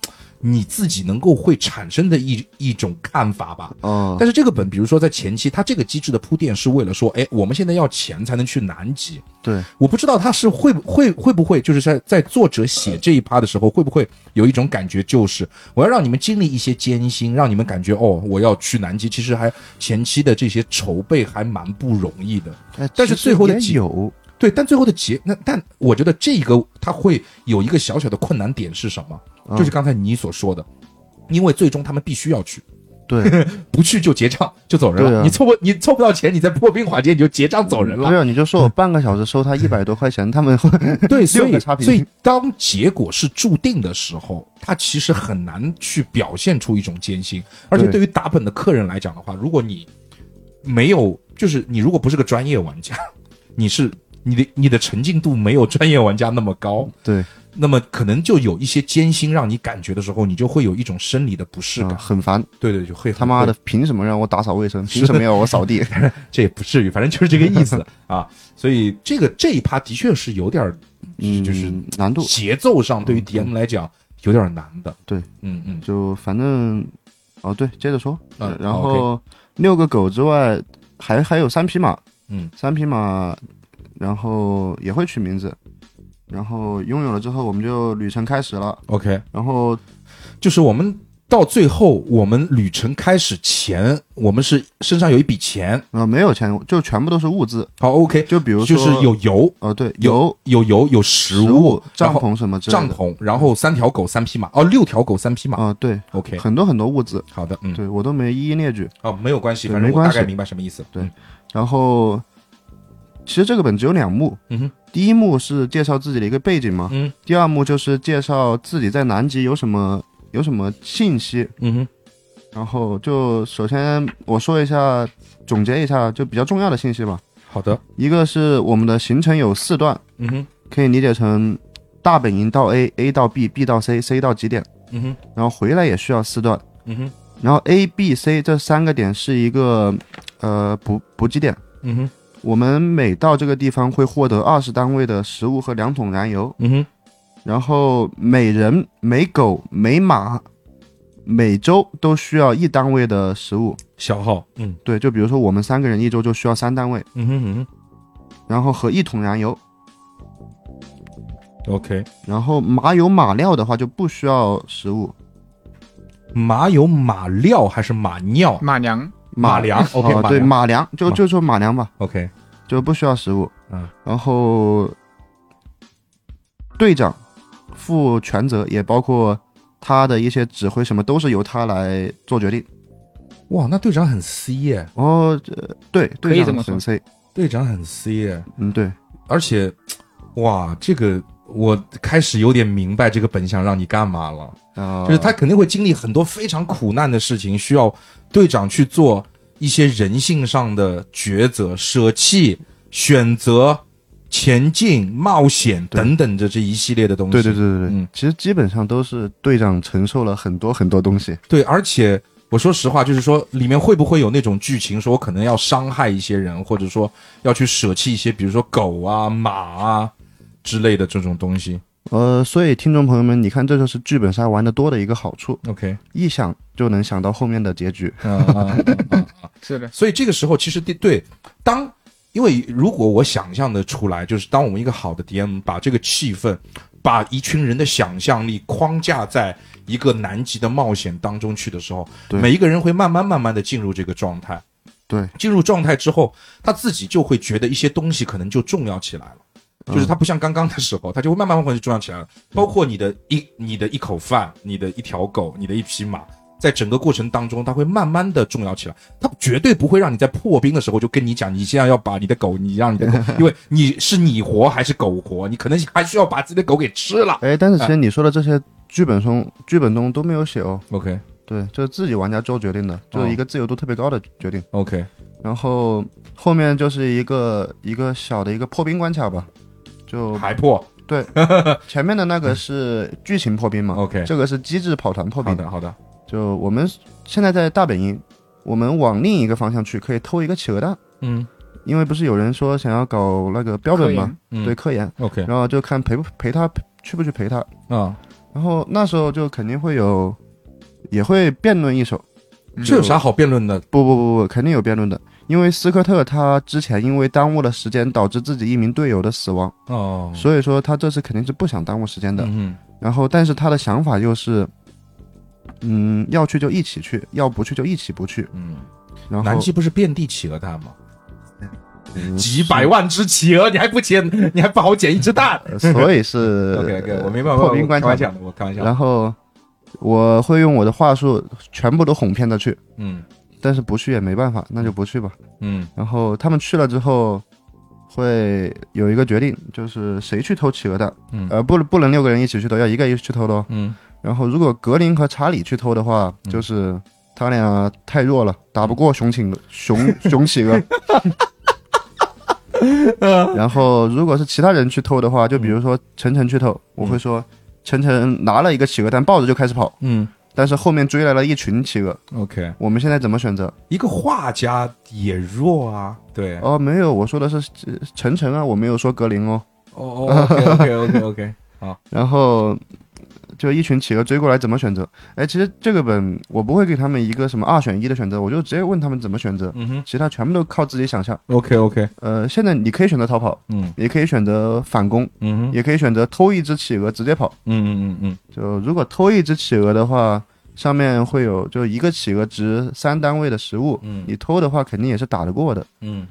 你自己能够会产生的一一种看法吧。嗯，但是这个本，比如说在前期，它这个机制的铺垫是为了说，哎，我们现在要钱才能去南极。对，我不知道他是会会会不会，就是在在作者写这一趴的时候，会不会有一种感觉，就是我要让你们经历一些艰辛，让你们感觉哦，我要去南极，其实还前期的这些筹备还蛮不容易的。哎但是最后的结有，对，但最后的结那但我觉得这个他会有一个小小的困难点是什么？嗯就是刚才你所说的，因为最终他们必须要去，对，[LAUGHS] 不去就结账就走人了。啊你凑不你凑不到钱，你在破冰环节你就结账走人了。对啊，你就说我 [LAUGHS] 半个小时收他一百多块钱，他们会 [LAUGHS] 对，所以所以当结果是注定的时候，他其实很难去表现出一种艰辛。而且对对于打本的客人来讲的话，如果你没有，就是你如果不是个专业玩家，你是你的你的沉浸度没有专业玩家那么高，对。那么可能就有一些艰辛让你感觉的时候，你就会有一种生理的不适啊感。很烦，对对，就会他妈的，凭什么让我打扫卫生？凭什么要我扫地？[LAUGHS] 这也不至于，反正就是这个意思。[LAUGHS] 啊。所以这个这一趴的确是有点，嗯，就是难度，节奏上对于 DM 来讲有点难的。对，嗯嗯。就反正哦对，接着说，嗯然后六个狗之外，还还有三匹马，嗯。三匹马，然后也会取名字，然后拥有了之后，我们就旅程开始了。，OK，然后就是我们到最后，我们旅程开始前，我们是身上有一笔钱，啊、没有钱，就全部都是物资，好，OK，就比如说就是有油，呃，对，有油、有油，有食食物物、，帐篷什么之类的。帐篷，然后三条狗三匹马，哦，六条狗三匹马。啊、对，，OK，很多很多物资，好的，嗯，对我都没一一列举。哦，没有关系，反正大概明白什么意思，对嗯。然后，其实这个本只有两幕，嗯哼，第一幕是介绍自己的一个背景嘛，嗯。第二幕就是介绍自己在南极有什么有什么信息。嗯哼，然后就首先我说一下，总结一下就比较重要的信息吧。好的，一个是我们的行程有四段，嗯哼，可以理解成大本营到 A，A 到 B，B 到 C，C 到极点，嗯哼，然后回来也需要四段。嗯哼，然后 A、B、C 这三个点是一个呃补补给点，嗯哼，我们每到这个地方会获得二十单位的食物和两桶燃油，嗯哼，然后每人、每狗、每马每周都需要一单位的食物。消耗，嗯。对，就比如说我们三个人一周就需要三单位，嗯哼嗯哼。然后和一桶燃油。，OK，然后马有马料的话就不需要食物，马有马料还是马尿？马娘马良，OK，哦对，马良。就就说马良吧，，OK，就不需要食物。嗯，然后队长负全责，也包括他的一些指挥什么都是由他来做决定。哇，那队长很 C 耶，哦，呃对，队长很 C，队长很 C 耶，嗯，对，而且，哇，这个我开始有点明白这个本想让你干嘛了。啊，就是他肯定会经历很多非常苦难的事情，需要队长去做一些人性上的抉择、舍弃、选择、前进、冒险等等的这一系列的东西。对对对对对，嗯其实基本上都是队长承受了很多很多东西。对而且我说实话，就是说里面会不会有那种剧情，说我可能要伤害一些人，或者说要去舍弃一些，比如说狗啊、马啊之类的这种东西呃，所以听众朋友们，你看，这就是剧本杀玩的多的一个好处，？OK，一想就能想到后面的结局。嗯嗯嗯嗯是的，所以这个时候，其实对对，当因为如果我想象的出来，就是当我们一个好的 DM 把这个气氛，把一群人的想象力框架在一个南极的冒险当中去的时候，对每一个人会慢慢慢慢的进入这个状态。对，进入状态之后，他自己就会觉得一些东西可能就重要起来了。就是它不像刚刚的时候，它就会慢慢慢慢就重要起来了。包括你的一你的一口饭，你的一条狗，你的一匹马，在整个过程当中，它会慢慢的重要起来。它绝对不会让你在破冰的时候就跟你讲，你现在要把你的狗，你让你的狗，[LAUGHS] 因为你是你活还是狗活，你可能还需要把自己的狗给吃了。哎，但是其实你说的这些剧本中，剧本中都没有写哦。OK 对，这是自己玩家做决定的，就是一个自由度特别高的决定。OK，然后后面就是一个一个小的一个破冰关卡吧，就还破。对 [LAUGHS] 前面的那个是剧情破冰嘛 OK 这个是机制跑团破冰。好的好的，就我们现在在大本营，我们往另一个方向去，可以偷一个企鹅蛋，嗯因为不是有人说想要搞那个标本吗？嗯，对，科研，，OK 然后就看陪不陪他去不去陪他。啊，然后那时候就肯定会有，也会辩论一手。这有啥好辩论的？不不不不，肯定有辩论的，因为斯科特他之前因为耽误了时间，导致自己一名队友的死亡，哦，所以说他这次肯定是不想耽误时间的。嗯然后，但是他的想法又是，嗯，要去就一起去，要不去就一起不去。嗯，然后南极不是遍地企鹅蛋吗？嗯几百万只企鹅，你还不捡，你还不好捡一只蛋。呃所以是 [LAUGHS] OK OK，我明白，破冰关卡我开玩笑的，我开玩笑。然后我会用我的话术全部都哄骗他去，嗯但是不去也没办法，那就不去吧。嗯。然后他们去了之后，会有一个决定，就是谁去偷企鹅蛋，嗯。呃，不不能六个人一起去偷，要一个一起去偷的哦。嗯。然后如果格林和查理去偷的话，嗯。就是他俩太弱了，打不过熊企鹅，熊熊企鹅。然后如果是其他人去偷的话，就比如说晨晨去偷，我会说晨晨拿了一个企鹅蛋，抱着就开始跑，嗯但是后面追来了一群企鹅，，OK，我们现在怎么选择？一个画家也弱啊，对。哦，没有，我说的是呃晨晨啊，我没有说格林哦。哦哦，OK OK OK OK，[LAUGHS] 然后就一群企鹅追过来怎么选择？哎，其实这个本我不会给他们一个什么二选一的选择，我就直接问他们怎么选择，嗯哼其他全部都靠自己想象。，OK OK，呃，现在你可以选择逃跑，嗯也可以选择反攻，嗯哼，也可以选择偷一只企鹅直接跑。嗯嗯嗯嗯就如果偷一只企鹅的话，上面会有就一个企鹅值三单位的食物，嗯你偷的话肯定也是打得过的。嗯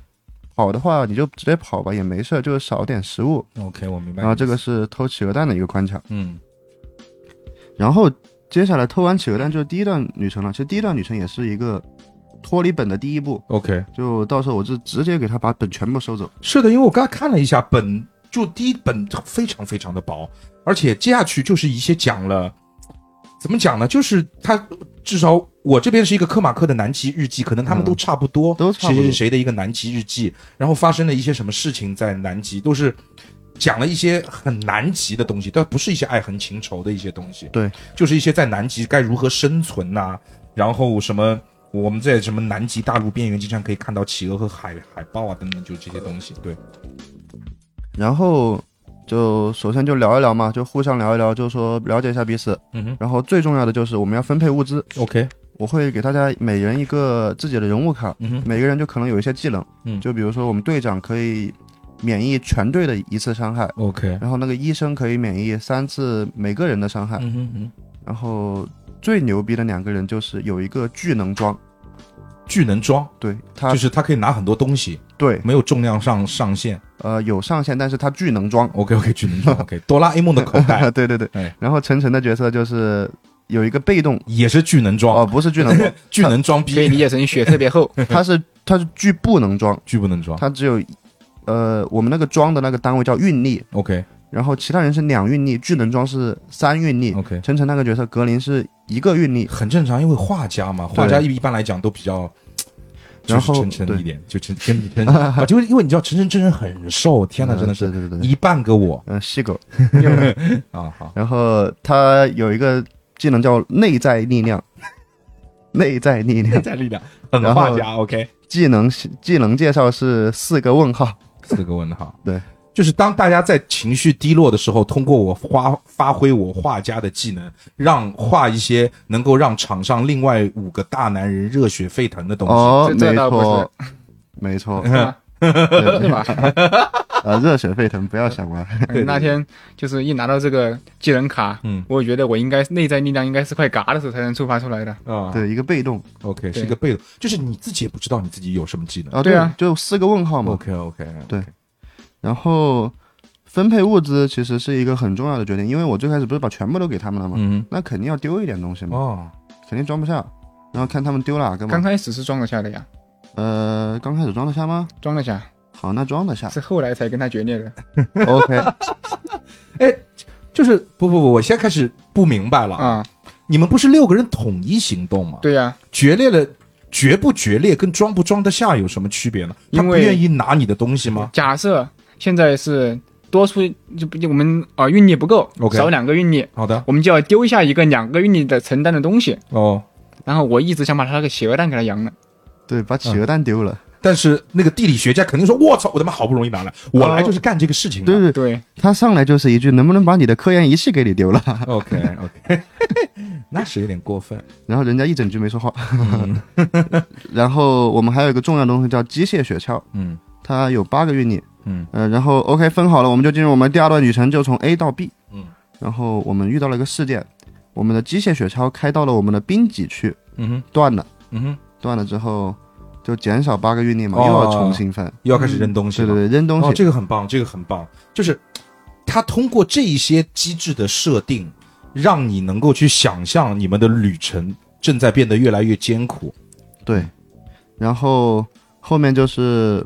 跑的话你就直接跑吧，也没事，就是少点食物。，OK，我明白。然后这个是偷企鹅蛋的一个关卡。嗯然后接下来偷完企鹅蛋就是第一段旅程了。其实第一段旅程也是一个脱离本的第一步，，OK，就到时候我就直接给他把本全部收走。是的，因为我刚才看了一下本，就第一本非常非常的薄，而且接下去就是一些讲了，怎么讲呢？就是他至少我这边是一个科马克的南极日记，可能他们都差不多，都差不多谁谁谁的一个南极日记，然后发生了一些什么事情在南极，都是讲了一些很南极的东西，但不是一些爱恨情仇的一些东西，对，就是一些在南极该如何生存呐、然后什么。我们在什么南极大陆边缘经常可以看到企鹅和海海豹啊等等，就这些东西。对，然后就首先就聊一聊嘛，就互相聊一聊，就说了解一下彼此。嗯哼。然后最重要的就是我们要分配物资，，OK，我会给大家每人一个自己的人物卡，嗯哼，每个人就可能有一些技能，嗯。就比如说我们队长可以免疫全队的一次伤害，OK，然后那个医生可以免疫三次每个人的伤害，嗯哼嗯，然后最牛逼的两个人就是有一个巨能装，巨能装？对他就是他可以拿很多东西，对。没有重量上上限。呃有上限，但是它巨能装，OK OK，巨能装 [LAUGHS] OK，哆啦 A 梦的口袋。[LAUGHS] 对对对。哎，然后晨晨的角色就是有一个被动。也是巨能装。哦，不是巨能装，[LAUGHS] 巨能装逼，可以理解成血特别厚。它是它是巨不能装，巨不能装。它只有，呃，我们那个装的那个单位叫运力，OK。然后其他人是两运力，巨能装是三运力。OK，晨晨那个角色格林是一个运力，很正常，因为画家嘛，画家一一般来讲都比较。就是然后对晨晨一点，就晨跟你晨啊，就是因为你知道晨晨真人很瘦，天哪，呃真的是对对对对，一半个我嗯，细狗。[LAUGHS] 啊！好，然后他有一个技能叫内在力量，内在力量内在力量，很然后画家。OK，技能技能介绍是四个问号，四个问号。对，就是当大家在情绪低落的时候，通过我发发挥我画家的技能，让画一些能够让场上另外五个大男人热血沸腾的东西。哦，没错，没错，[LAUGHS] 是吧？对是吧？啊，热血沸腾，不要想歪。[LAUGHS] 对那天就是一拿到这个技能卡，嗯我觉得我应该内在力量应该是快嘎的时候才能触发出来的。啊，对，一个被动。，OK，是对一个被动，就是你自己也不知道你自己有什么技能。啊，对啊就四个问号嘛。OK OK，对然后分配物资其实是一个很重要的决定，因为我最开始不是把全部都给他们了吗？嗯那肯定要丢一点东西嘛，哦，肯定装不下。然后看他们丢哪个刚。开始是装得下的呀，呃，刚开始装得下吗？装得下，好，那装得下。是后来才跟他决裂的。[LAUGHS] OK，[LAUGHS] 哎就是不不不，我现在开始不明白了。啊，你们不是六个人统一行动吗？对呀，决裂了，决不决裂跟装不装得下有什么区别呢？他不愿意拿你的东西吗？假设现在是多出就不我们啊运力不够少两个运力，好的，我们就要丢下一个两个运力的承担的东西。哦，然后我一直想把他那个企鹅蛋给他扬了，对，把企鹅蛋丢了。但是那个地理学家肯定说：“我操，我他妈好不容易拿来，我来就是干这个事情的。对对，对，他上来就是一句：“能不能把你的科研仪器给你丢了 OK OK，[LAUGHS] 那是有点过分。？”然后人家一整句没说话。嗯 [LAUGHS] 然后我们还有一个重要的东西叫机械雪橇，嗯它有八个运力。嗯呃，然后 OK 分好了，我们就进入我们第二段旅程，就从 A 到 B。嗯，然后我们遇到了一个事件，我们的机械雪橇开到了我们的冰脊区，嗯哼断了，嗯哼，断了之后就减少八个运力嘛，哦又要重新分。又要开始扔东西了。对对对，扔东西。哦，这个很棒，这个很棒，就是他通过这一些机制的设定，让你能够去想象你们的旅程正在变得越来越艰苦。对，然后后面就是，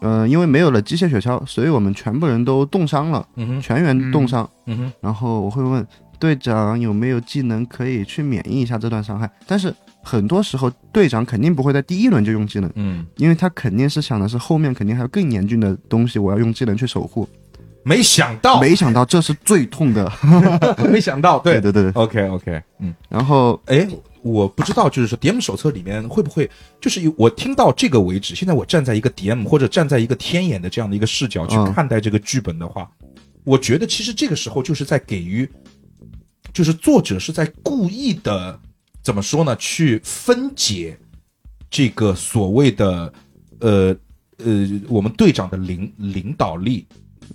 嗯、因为没有了机械雪橇，所以我们全部人都冻伤了，嗯，全员冻伤。嗯哼，然后我会问队长有没有技能可以去免疫一下这段伤害，但是很多时候队长肯定不会在第一轮就用技能，嗯，因为他肯定是想的是后面肯定还有更严峻的东西，我要用技能去守护。没想到，没想到这是最痛的，[LAUGHS] 没想到，对对对对。，OK OK，嗯。然后哎，我不知道，就是说 DM 手册里面会不会，就是我听到这个为止，现在我站在一个 DM 或者站在一个天眼的这样的一个视角去嗯。看待这个剧本的话，我觉得其实这个时候就是在给予就是作者是在故意的怎么说呢？去分解这个所谓的呃呃我们队长的领领导力，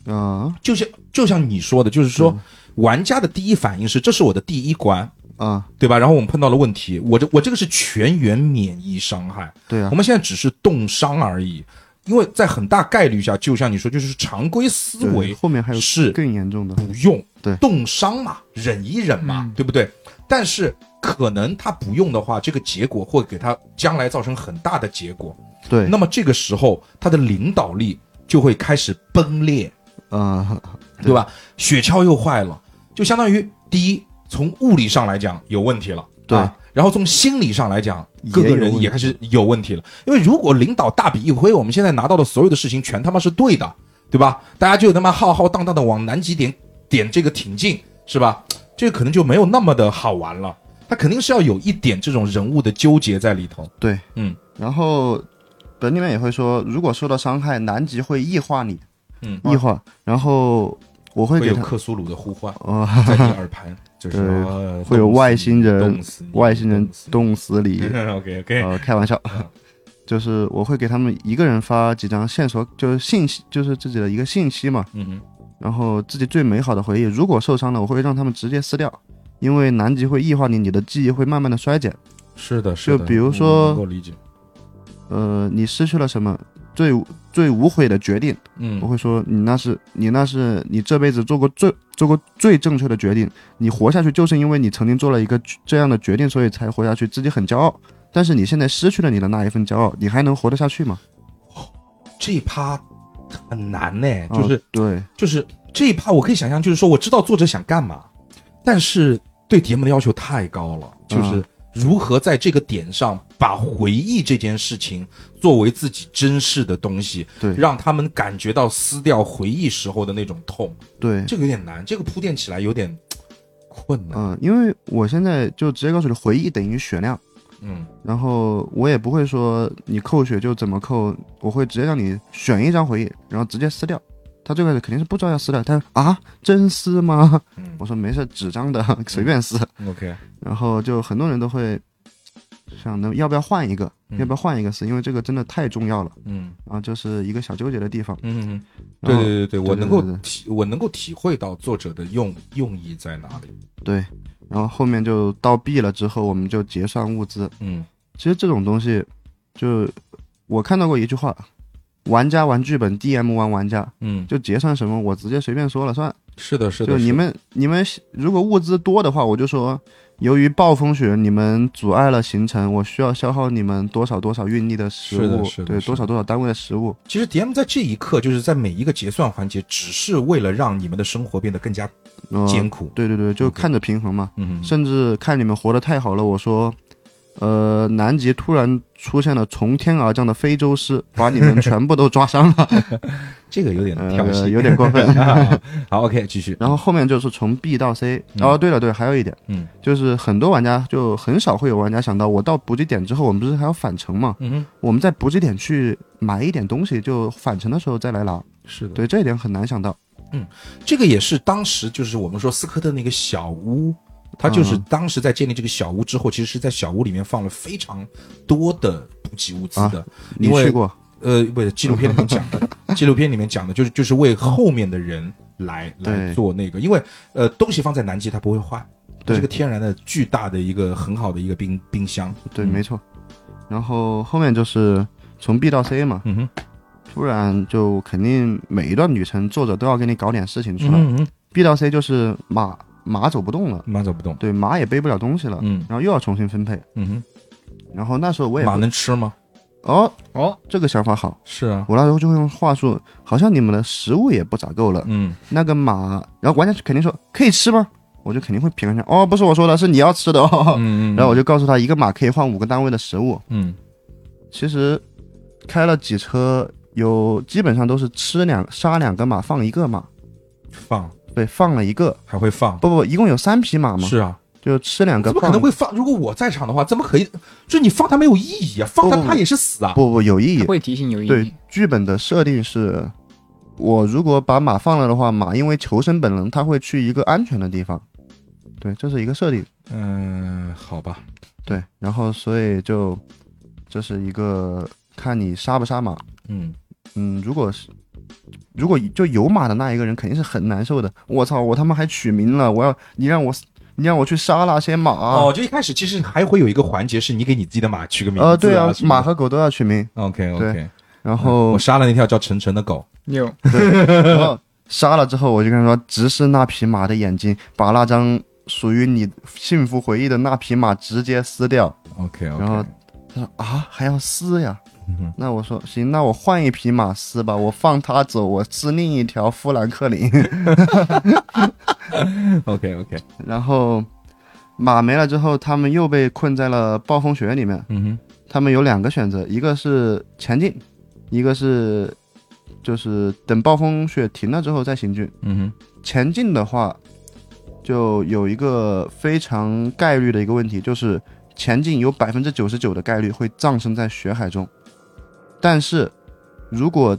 啊。就像就像你说的，就是说玩家的第一反应是这是我的第一关，啊，对吧？然后我们碰到了问题，我这我这个是全员免疫伤害，对啊。我，们现在只是冻伤而已，因为在很大概率下，就像你说，就是常规思维后面还有是更严重的，不用，对。冻伤嘛，忍一忍嘛，嗯。对不对？但是可能他不用的话，这个结果会给他将来造成很大的结果。对，那么这个时候，他的领导力就会开始崩裂，啊，对吧？雪橇又坏了，就相当于第一，从物理上来讲有问题了，对啊然后从心理上来讲，各个人也开始有问题了。因为如果领导大笔一挥，我们现在拿到的所有的事情全他妈是对的，对吧？大家就他妈浩浩荡荡的往南极点点这个挺进，是吧？这个可能就没有那么的好玩了。他肯定是要有一点这种人物的纠结在里头。对，嗯，然后本里面也会说，如果受到伤害，南极会异化你，嗯，异化，然后我会会有克苏鲁的呼唤哦，在你耳畔，就是会有外星人外星人冻死你冻死你，OK OK，呃，开玩笑，[LAUGHS] 就是我会给他们一个人发几张线索，就是信息，就是自己的一个信息嘛，嗯哼，然后自己最美好的回忆，如果受伤了，我会让他们直接撕掉，因为南极会异化你，你的记忆会慢慢的衰减。是的，是的，就比如说能够理解，呃，你失去了什么最最无悔的决定，嗯。我嗯会说你那是你那是你这辈子做过最做过最正确的决定，你活下去就是因为你曾经做了一个这样的决定，所以才活下去，自己很骄傲。但是你现在失去了你的那一份骄傲，你还能活得下去吗？这一趴很难呢，就是、哦对。就是这一趴，我可以想象，就是说我知道作者想干嘛，但是对节目的要求太高了，就是如何在这个点上把回忆这件事情作为自己珍视的东西，对让他们感觉到撕掉回忆时候的那种痛，对，这个有点难，这个铺垫起来有点困难。嗯、因为我现在就直接告诉你，回忆等于血量。嗯然后我也不会说你扣血就怎么扣，我会直接让你选一张回忆，然后直接撕掉。他最开始肯定是不知道要撕掉，他说啊，真撕吗？嗯我说没事，纸张的 [LAUGHS] 随便撕。，OK，然后就很多人都会想能，要不要换一个？嗯要不要换一个是？因为这个真的太重要了。嗯然后这是一个小纠结的地方。嗯嗯，对然后对对对，我能够对对体我能够体会到作者的用用意在哪里。对，然后后面就到 B 了之后，我们就结算物资。嗯其实这种东西，就我看到过一句话：玩家玩剧本，DM 玩玩家。嗯，就结算什么，我直接随便说了算。是的，是的，就你们你们如果物资多的话，我就说，由于暴风雪你们阻碍了行程，我需要消耗你们多少多少运力的食物，对，是的是的多少多少单位的食物。其实 DM 在这一刻，就是在每一个结算环节，只是为了让你们的生活变得更加呃艰苦。对对对，就看着平衡嘛。嗯，甚至看你们活得太好了，我说，呃，南极突然出现了从天而降的非洲狮，把你们全部都抓伤了，[LAUGHS] 这个有点跳呃，戏，有点过分。[LAUGHS] 好，OK，继续。然后后面就是从 B 到 C。嗯哦，对了对，还有一点，嗯就是很多玩家就很少会有玩家想到，我到补给点之后，我们不是还要返程吗？嗯哼，我们在补给点去买一点东西，就返程的时候再来拿。是的，对，这一点很难想到。嗯这个也是当时就是我们说斯科特那个小屋，他就是嗯当时在建立这个小屋之后，其实是在小屋里面放了非常多的补给物资的。你去过？呃，不是纪录片里面讲的，纪录片里面讲的就是就是为后面的人来来做那个，因为呃东西放在南极它不会坏，它对是个天然的巨大的一个很好的一个冰冰箱。对，嗯没错。然后后面就是从 B 到 C 嘛，嗯哼，突然就肯定每一段旅程作者都要给你搞点事情出来。嗯嗯，B 到 C 就是马马走不动了，马走不动。对，马也背不了东西了，嗯然后又要重新分配。嗯然后那时候我也，马能吃吗？哦，哦，这个想法好，是啊。我那时候就会用话术，好像你们的食物也不咋够了，嗯那个马，然后玩家肯定说可以吃吗？我就肯定会评论一下，哦，不是我说的，是你要吃的哦。嗯嗯，然后我就告诉他，一个马可以换五个单位的食物。嗯其实开了几车，有基本上都是吃两杀两个马，放一个马，放对，放了一个，还会放。不不，一共有三匹马嘛，是啊，就吃两个怎么可。能会放？如果我在场的话，怎么可以？就你放它没有意义啊，放它它也是死啊。不不有意义，会提醒有意义对。，剧本的设定是，我如果把马放了的话，马因为求生本能，它会去一个安全的地方。对，这是一个设定。嗯，好吧，对，然后所以就这是一个看你杀不杀马。嗯嗯，如果是如果就有马的那一个人肯定是很难受的。我操，我他妈还取名了，我要你让我你让我去杀那些马。哦，就一开始其实还会有一个环节是你给你自己的马取个名字呃，对啊，马和狗都要取名。OK OK，然后我杀了那条叫晨晨的狗。牛，然后杀了之后，我就跟他说，直视那匹马的眼睛，把那张属于你幸福回忆的那匹马直接撕掉。OK OK，然后他说啊，还要撕呀？嗯那我说行，那我换一匹马撕吧，我放它走，我撕另一条富兰克林。[LAUGHS] OK OK，然后马没了之后，他们又被困在了暴风雪里面。嗯哼，他们有两个选择，一个是前进，一个是就是等暴风雪停了之后再行军。嗯哼，前进的话，就有一个非常概率的一个问题，就是前进有百分之九十九的概率会葬身在雪海中。但是，如果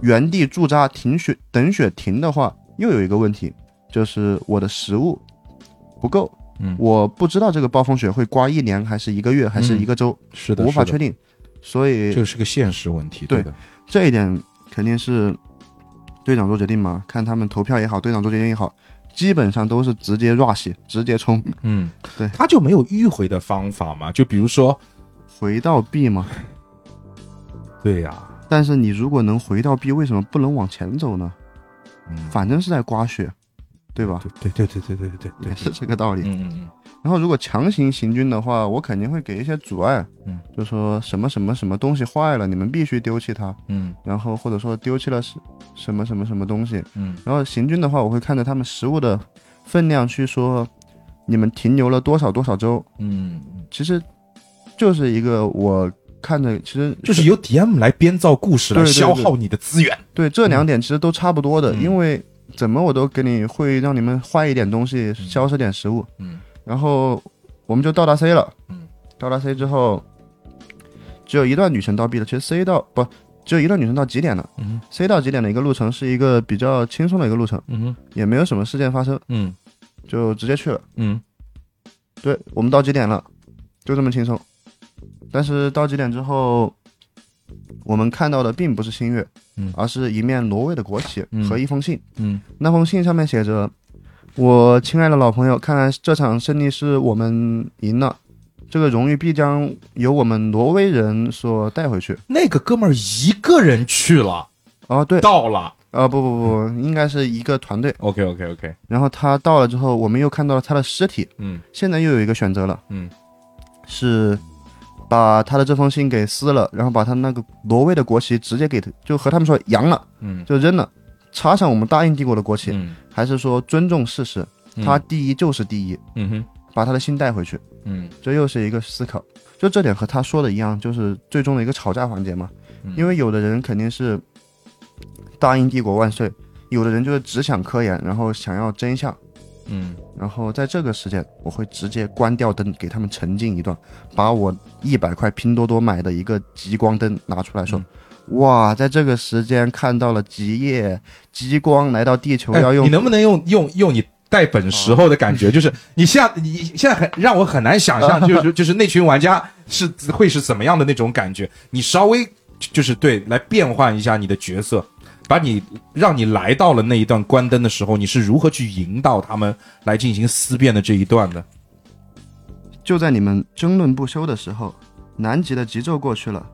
原地驻扎停雪等雪停的话，又有一个问题，就是我的食物不够。嗯我不知道这个暴风雪会刮一年，还是一个月，还是一个周，是的，是的无法确定。所以这是个现实问题，对的，这一点肯定是队长做决定嘛，看他们投票也好，队长做决定也好，基本上都是直接 rush，直接冲嗯，对他就没有迂回的方法嘛？就比如说，回到 B 嘛。对呀。但是你如果能回到 b 为什么不能往前走呢？反正是在刮雪对吧？对对对对对对对。是这个道理。嗯嗯然后如果强行行军的话我肯定会给一些阻碍嗯。就说什么什么什么东西坏了你们必须丢弃它。嗯。然后或者说丢弃了什什么什么什么东西。嗯。然后行军的话我会看着他们食物的分量去说你们停留了多少多少周。嗯。其实就是一个我看着，其实就是由 DM 来编造故事来消耗你的资源。对这两点其实都差不多的，嗯。因为怎么我都给你会让你们坏一点东西，消失点食物，嗯。然后我们就到达 C 了，嗯，到达 C 之后，只有一段旅程到 B 了，其实 C 到不只有一段旅程到极点了。嗯，C 到极点的一个路程是一个比较轻松的一个路程，也没有什么事件发生，嗯。就直接去了。嗯。对我们到极点了，就这么轻松。但是到极点之后，我们看到的并不是新月，嗯而是一面挪威的国旗嗯和一封信。嗯那封信上面写着：“我亲爱的老朋友，看来这场胜利是我们赢了，这个荣誉必将由我们挪威人所带回去。那个哥们儿一个人去了，”哦，对，到了。啊、不不不，应该是一个团队。OK OK OK，然后他到了之后，我们又看到了他的尸体。嗯现在又有一个选择了，嗯是把他的这封信给撕了，然后把他那个挪威的国旗直接给就和他们说扬了，嗯就扔了，插上我们大英帝国的国旗，嗯还是说尊重事实，他第一就是第一，嗯哼把他的信带回去，嗯这又是一个思考。就这点和他说的一样，就是最终的一个吵架环节嘛。嗯因为有的人肯定是大英帝国万岁，有的人就是只想科研，然后想要真相。嗯然后在这个时间，我会直接关掉灯，给他们沉浸一段，把我一百块拼多多买的一个极光灯拿出来说。嗯哇，在这个时间看到了极夜极光来到地球，哎要用、你能不能用用用你带本时候的感觉？就是你现在你现在很让我很难想象，[LAUGHS] 就是就是那群玩家是会是怎么样的那种感觉？你稍微就是对来变换一下你的角色，把你让你来到了那一段关灯的时候，你是如何去引导他们来进行思辨的这一段的？就在你们争论不休的时候，南极的极昼过去了，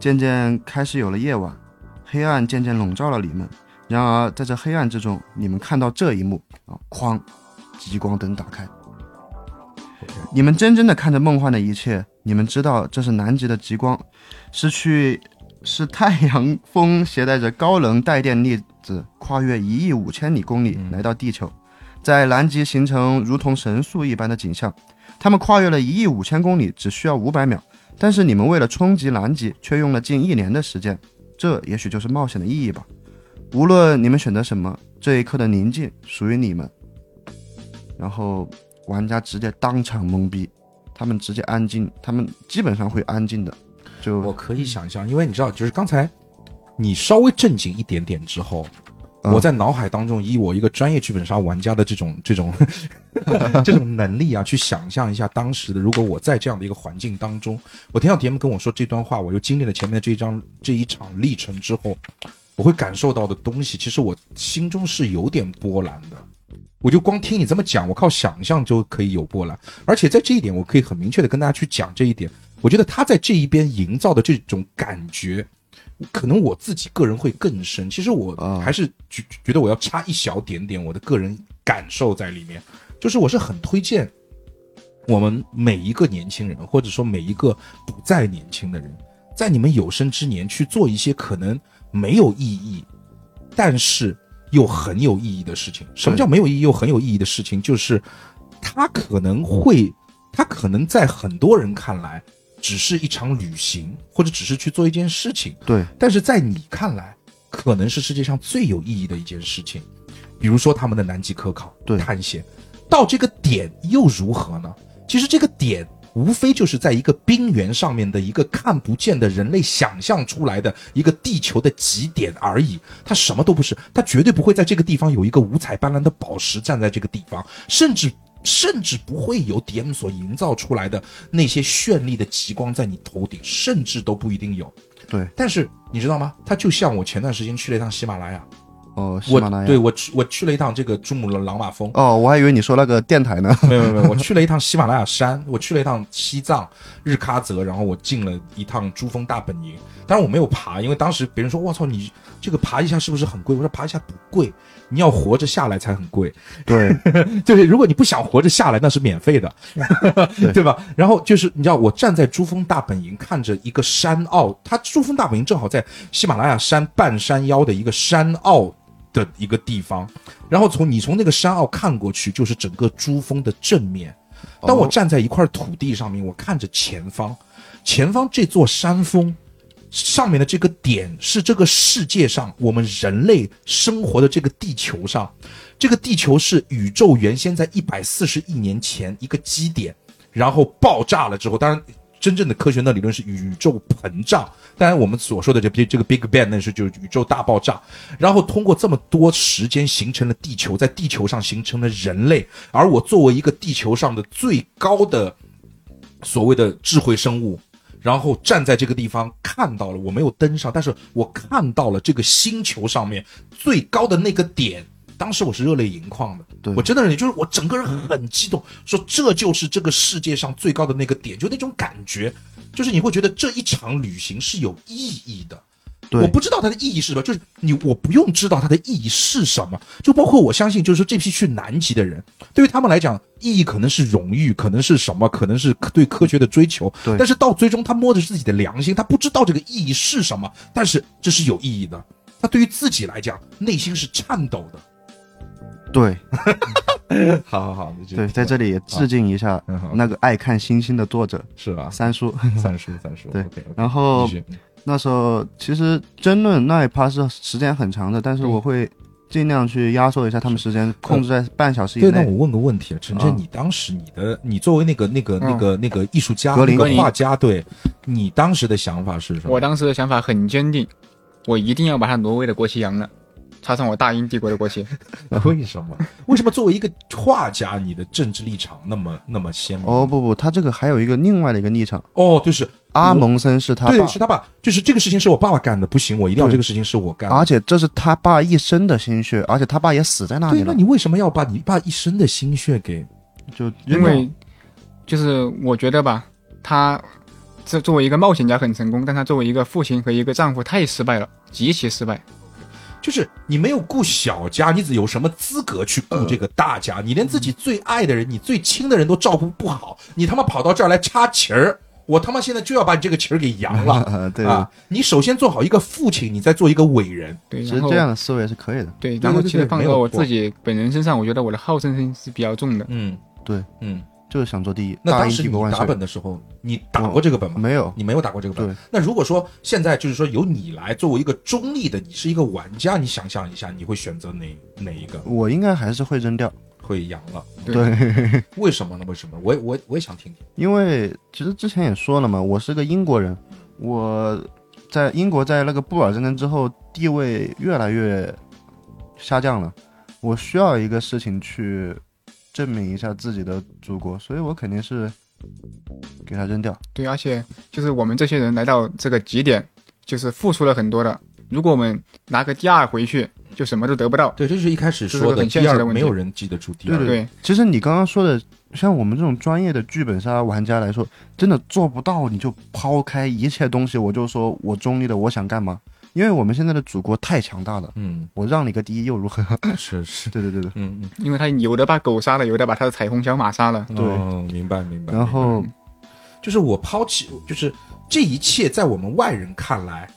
渐渐开始有了夜晚，黑暗渐渐笼罩了你们。然而，在这黑暗之中，你们看到这一幕啊，哐，极光灯打开。你们真真的看着梦幻的一切，你们知道这是南极的极光，是去是太阳风携带着高能带电粒子跨越一亿五千里公里来到地球，在南极形成如同神速一般的景象。他们跨越了一亿五千公里，只需要五百秒，但是你们为了冲击南极，却用了近一年的时间，这也许就是冒险的意义吧。无论你们选择什么，这一刻的宁静属于你们。然后玩家直接当场懵逼，他们直接安静，他们基本上会安静的，就我可以想象，因为你知道，就是刚才你稍微正经一点点之后，嗯我在脑海当中以我一个专业剧本杀玩家的这种这种 [LAUGHS] 这种能力啊，去想象一下当时的，如果我在这样的一个环境当中，我听到 DM 跟我说这段话，我又经历了前面的这一章这一场历程之后，我会感受到的东西，其实我心中是有点波澜的。我就光听你这么讲，我靠想象就可以有波澜，而且在这一点，我可以很明确的跟大家去讲这一点。我觉得他在这一边营造的这种感觉，可能我自己个人会更深。其实我啊还是觉觉得我要插一小点点我的个人感受在里面，就是我是很推荐我们每一个年轻人，或者说每一个不再年轻的人，在你们有生之年去做一些可能没有意义，但是又很有意义的事情。什么叫没有意义又很有意义的事情？就是他可能会，他可能在很多人看来只是一场旅行，或者只是去做一件事情，对，但是在你看来，可能是世界上最有意义的一件事情。比如说他们的南极科考、对探险，到这个点又如何呢？其实这个点无非就是在一个冰原上面的一个看不见的人类想象出来的一个地球的极点而已，它什么都不是，它绝对不会在这个地方有一个五彩斑斓的宝石站在这个地方，甚至。甚至不会有 DM 所营造出来的那些绚丽的极光在你头顶，甚至都不一定有。对，但是你知道吗？它就像我前段时间去了一趟喜马拉雅，哦，喜我马拉雅。对我去我去了一趟这个珠穆朗玛峰，哦，我还以为你说那个电台呢。没有没有没有，[LAUGHS] 我去了一趟喜马拉雅山，我去了一趟西藏日喀则，然后我进了一趟珠峰大本营。当然我没有爬，因为当时别人说：“我操，你这个爬一下是不是很贵？”我说：“爬一下不贵，你要活着下来才很贵。对，[LAUGHS] 就是如果你不想活着下来，那是免费的，对 [LAUGHS] 吧？然后就是你知道，我站在珠峰大本营，看着一个山坳，它珠峰大本营正好在喜马拉雅山半山腰的一个山坳的一个地方，然后从你从那个山坳看过去，就是整个珠峰的正面。当我哦站在一块土地上面，我看着前方，前方这座山峰上面的这个点是这个世界上我们人类生活的这个地球上，这个地球是宇宙原先在一百四十亿年前一个基点，然后爆炸了之后，当然。真正的科学的理论是宇宙膨胀，当然我们所说的这这个 Big Bang 那是就是宇宙大爆炸，然后通过这么多时间形成了地球，在地球上形成了人类，而我作为一个地球上的最高的所谓的智慧生物，然后站在这个地方看到了，我没有登上，但是我看到了这个星球上面最高的那个点。当时我是热泪盈眶的，我真的是就是我整个人很激动，说这就是这个世界上最高的那个点，就那种感觉，就是你会觉得这一场旅行是有意义的。对我不知道它的意义是什么，就是你我不用知道它的意义是什么，就包括我相信，就是说这批去南极的人，对于他们来讲，意义可能是荣誉，可能是什么，可能是对科学的追求，对但是到最终他摸着自己的良心，他不知道这个意义是什么，但是这是有意义的。他对于自己来讲，内心是颤抖的。对，好 [LAUGHS] 好好，你对，在这里也致敬一下那个爱看星星的作者是吧？三叔。[LAUGHS] 三叔，三叔，[LAUGHS] 对然后继续那时候其实争论那一趴是时间很长的，但是嗯我会尽量去压缩一下他们时间，控制在半小时以内。对，那。我问个问题啊，晨晨，啊。你当时你的你作为那个那个那嗯个那个艺术家、格林。那个画家，对你当时的想法是什么？我当时的想法很坚定，我一定要把他挪威的国旗扬了，插上我大英帝国的国旗。[LAUGHS] 为什么？[LAUGHS] 为什么作为一个画家，你的政治立场那么那么鲜明？哦不不，他这个还有一个另外的一个立场，哦，就是阿蒙森是他对，爸，是他爸，就是这个事情是我爸爸干的，不行，我一定要这个事情是我干的。而且这是他爸一生的心血，而且他爸也死在那里对，那，你为什么要把你爸一生的心血给？就因为就是我觉得吧，他这作为一个冒险家很成功，但他作为一个父亲和一个丈夫太失败了，极其失败。就是你没有顾小家，你只有什么资格去顾这个大家？你连自己最爱的人、你最亲的人都照顾不好，你他妈跑到这儿来插旗儿，我他妈现在就要把你这个旗儿给扬了呃 [LAUGHS] 对，啊！你首先做好一个父亲，你再做一个伟人。对，其实这样的思维是可以的。对，然后其实放到我自己本人身上，我觉得我的好胜心是比较重的。嗯，对，嗯。就是想做第一。那当时你打！本的时候，你打过这个本吗？没有，你没有打过这个本。那如果说现在就是说由你来作为一个中立的，你是一个玩家，你想象一下，你会选择哪哪一个？我应该还是会扔掉。会扬了？对，为什么呢？为什么？我也我我也想听听。因为其实之前也说了嘛，我是个英国人，我在英国在那个布尔战争之后地位越来越下降了，我需要一个事情去证明一下自己的祖国，所以我肯定是给他扔掉。对，而且就是我们这些人来到这个极点，就是付出了很多的。如果我们拿个第二回去，就什么都得不到。对，这就是一开始说的第二，很现实的问题没有人记得住第二。对对，其实你刚刚说的，像我们这种专业的剧本杀玩家来说，真的做不到，你就抛开一切东西，我就说我中立的，我想干嘛？因为我们现在的祖国太强大了，嗯，我让你个第一又如何？是 [LAUGHS] 是，对对对对。嗯嗯，因为他有的把狗杀了，有的把他的彩虹小马杀了。对哦，明白明白。然后就是我抛弃，就是这一切在我们外人看来，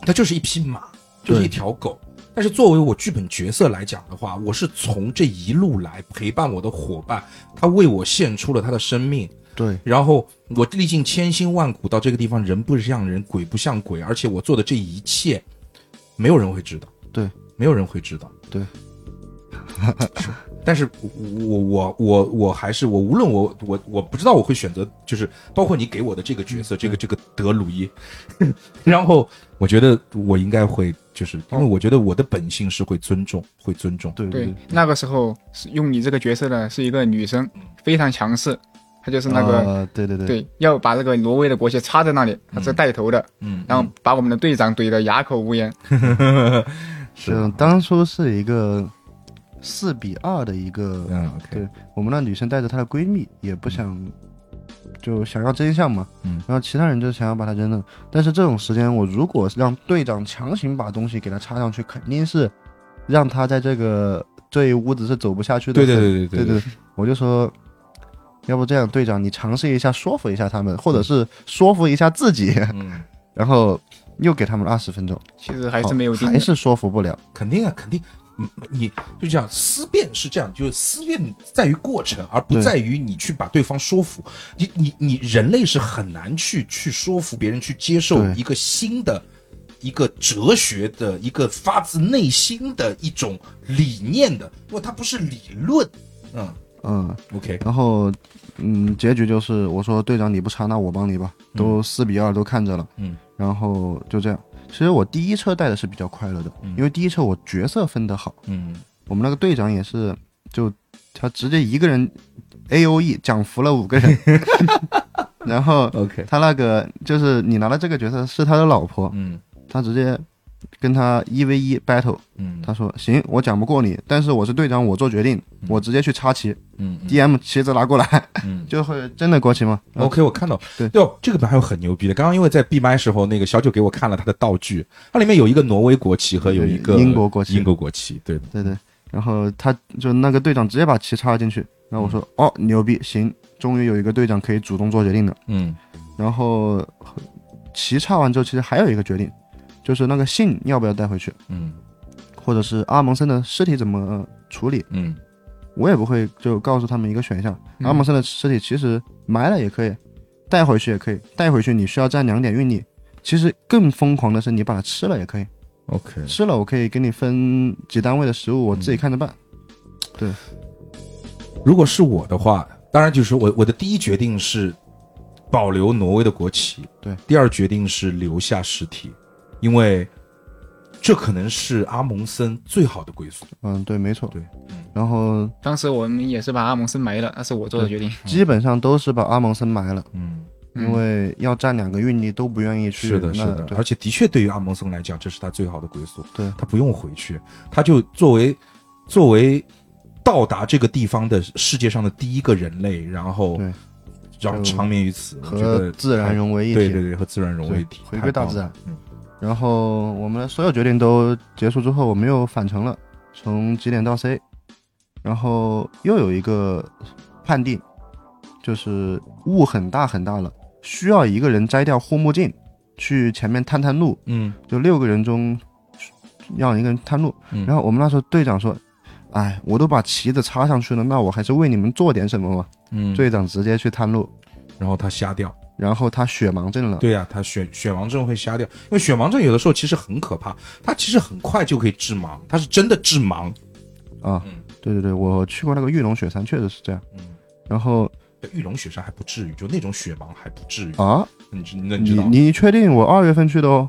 它就是一匹马，就是一条狗。但是作为我剧本角色来讲的话，我是从这一路来陪伴我的伙伴，他为我献出了他的生命，对。然后我历尽千辛万苦到这个地方，人不像人，鬼不像鬼，而且我做的这一切，没有人会知道，对，没有人会知道，对。[LAUGHS] 但是我我我我我还是我无论我我我不知道我会选择，就是包括你给我的这个角色，这个这个德鲁伊，[LAUGHS] 然后我觉得我应该会，就是因为我觉得我的本性是会尊重，会尊重，对对，那个时候是用你这个角色的是一个女生，非常强势，她就是那个、呃对对对对，要把那个挪威的国旗插在那里，他是带头的，嗯，然后把我们的队长怼得哑口无言。[LAUGHS] 是嗯，当初是一个四比二的一个，对我们那女生带着她的闺蜜，也不想就想要真相嘛，嗯，然后其他人就想要把她扔了。但是这种时间，我如果让队长强行把东西给她插上去，肯定是让她在这个这一屋子是走不下去的。对对对对对对对，我就说。要不这样，队长，你尝试一下说服一下他们，或者是说服一下自己，嗯，[LAUGHS] 然后又给他们二十分钟，其实还是没有还是说服不了。肯定啊，肯定。嗯，你就这样思辨是这样，就是思辨在于过程，而不在于你去把对方说服。你你你人类是很难去去说服别人去接受一个新的、一个哲学的、一个发自内心的一种理念的，因为它不是理论。嗯嗯，，OK，然后，嗯，结局就是我说队长你不插，那我帮你吧，都四比二都看着了，嗯，然后就这样。其实我第一车带的是比较快乐的，因为第一车我角色分得好，嗯。我们那个队长也是，就他直接一个人 A O E 讲服了五个人，[LAUGHS] 然后，OK，他那个就是你拿了这个角色是他的老婆，嗯。他直接跟他一 v 一 battle，嗯。他说行，我讲不过你，但是我是队长，我做决定，我直接去插旗嗯嗯，DM 旗子拿过来，嗯。[LAUGHS] 就会真的国旗吗？OK，我看到，对。哟，这个本还有很牛逼的。刚刚因为在闭麦时候，那个小九给我看了他的道具，它里面有一个挪威国旗和有一个英国国旗。英国国旗，对，对对，然后他就那个队长直接把旗插进去，然后我说、哦牛逼，行，终于有一个队长可以主动做决定了。嗯。然后旗插完之后，其实还有一个决定，就是那个信要不要带回去，嗯。或者是阿蒙森的尸体怎么处理，嗯。我也不会就告诉他们一个选项。嗯。阿蒙森的尸体其实埋了也可以，带回去也可以，带回去你需要占两点运力。其实更疯狂的是，你把它吃了也可以，，OK，吃了我可以给你分几单位的食物，我自己看着办。对。如果是我的话，当然就是我我的第一决定是保留挪威的国旗，对，第二决定是留下尸体，因为这可能是阿蒙森最好的归宿。嗯，对，没错。对，嗯然后当时我们也是把阿蒙森埋了，那是我做的决定。基本上都是把阿蒙森埋了，嗯，因为要占两个运力都不愿意去。是的，是的，而且的确对于阿蒙森来讲，这是他最好的归宿。对他不用回去，他就作为作为到达这个地方的世界上的第一个人类，然后对让长眠于此，和自然融为一体。对对对，和自然融为一体，对回归大自然。嗯然后我们的所有决定都结束之后，我们又返程了，从几点到 C，然后又有一个判定，就是雾很大很大了，需要一个人摘掉护目镜，去前面探探路，嗯就六个人中让一个人探路。嗯然后我们那时候队长说：“哎，我都把旗子插上去了，那我还是为你们做点什么嘛。嗯，队长直接去探路，然后他瞎掉。然后他血盲症了。对呀、他血血盲症会瞎掉，因为血盲症有的时候其实很可怕，它其实很快就可以致盲，它是真的致盲。啊嗯，对对对，我去过那个玉龙雪山，确实是这样。嗯，然后玉龙雪山还不至于，就那种雪盲还不至于。啊，你知那你知你道吗？你确定我二月份去的哦？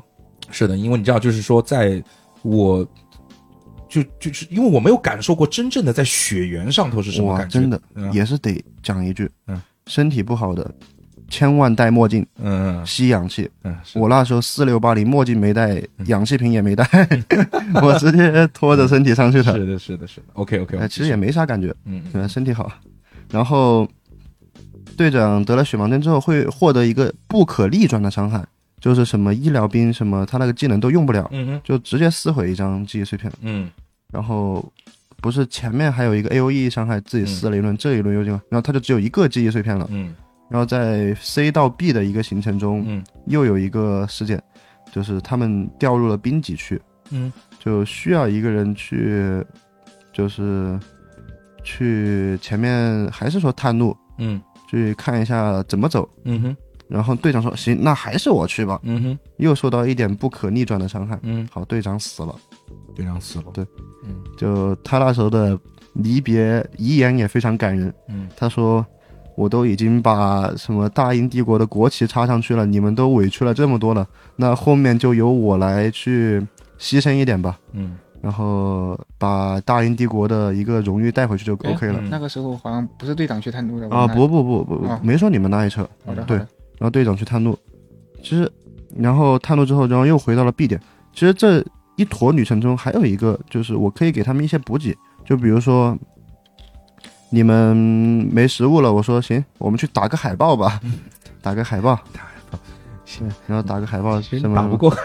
是的，因为你知道，就是说，在我就就是因为我没有感受过真正的在雪原上头是什么，感觉，真的嗯也是得讲一句，嗯，身体不好的千万戴墨镜，嗯吸氧气。嗯，我那时候四六八零，墨镜没戴，氧气瓶也没带，[LAUGHS] [LAUGHS] 我直接拖着身体上去的。是的，是的，是的，OK OK，哎，其实也没啥感觉，嗯对，身体好。然后队长得了血盲症之后，会获得一个不可逆转的伤害，就是什么医疗兵什么，他那个技能都用不了，嗯哼就直接撕毁一张记忆碎片。嗯然后不是前面还有一个 A O E 伤害，自己撕了一轮，这一轮又进，然后他就只有一个记忆碎片了。嗯然后在 C 到 B 的一个行程中，嗯又有一个事件，就是他们掉入了冰脊区，嗯就需要一个人去，就是去前面还是说探路，嗯去看一下怎么走。嗯哼然后队长说：“行，那还是我去吧。嗯哼”又受到一点不可逆转的伤害。嗯，好，队长死了。队长死了，对，嗯就他那时候的离别遗言也非常感人。嗯他说：“我都已经把什么大英帝国的国旗插上去了，你们都委屈了这么多了，那后面就由我来去牺牲一点吧，嗯。然后把大英帝国的一个荣誉带回去就 OK 了。嗯。那个时候好像不是队长去探路的啊，不，不不不没说你们那一车，对好的。对，然后队长去探路，其实，然后探路之后，然后又回到了 B 点。其实这一坨旅程中还有一个，就是我可以给他们一些补给，就比如说，你们没食物了，我说行，我们去打个海报吧，打个海报，行，然后打个海报其实什么？打不过。[LAUGHS]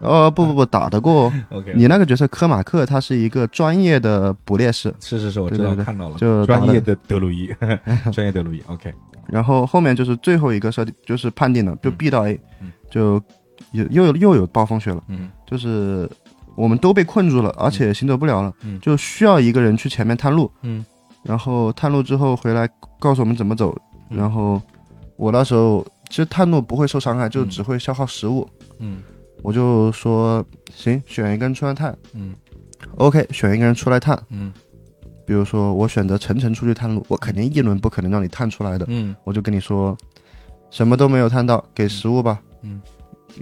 哦，不不不，打得过。你那个角色科马克，他是一个专业的捕猎师，是是是，我知道看到了，就专业的德鲁伊，[LAUGHS] 专业德鲁伊，OK，然后后面就是最后一个设定，就是判定了，就 B 到 A，、嗯。就又又有又有暴风雪了，嗯。就是我们都被困住了，而且行走不了了，嗯。就需要一个人去前面探路，嗯然后探路之后回来告诉我们怎么走，嗯。然后我那时候其实探路不会受伤害，就只会消耗食物，嗯。我就说行，选一个人出来探。嗯，OK，选一个人出来探，嗯。比如说我选择晨晨出去探路，我肯定一轮不可能让你探出来的，嗯。我就跟你说，什么都没有探到，给食物吧。嗯。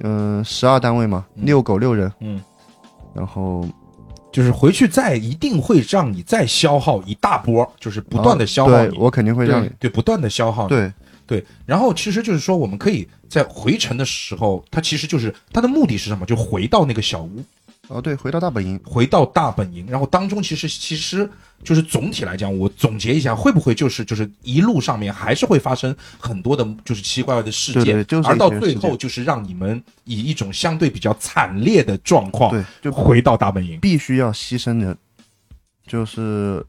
嗯，十二单位嘛，嗯。遛狗遛人，嗯，然后就是回去再一定会让你再消耗一大波，就是不断的消耗你，对我肯定会让你对，不断的消耗你，对。对，然后其实就是说，我们可以在回程的时候，它其实就是它的目的是什么？就回到那个小屋，哦对，回到大本营，回到大本营，然后当中其实其实就是总体来讲，我总结一下，会不会就是就是一路上面还是会发生很多的，就是奇奇怪怪的事件，对对就是而到最后就是让你们以一种相对比较惨烈的状况，对，就回到大本营。必须要牺牲人，就是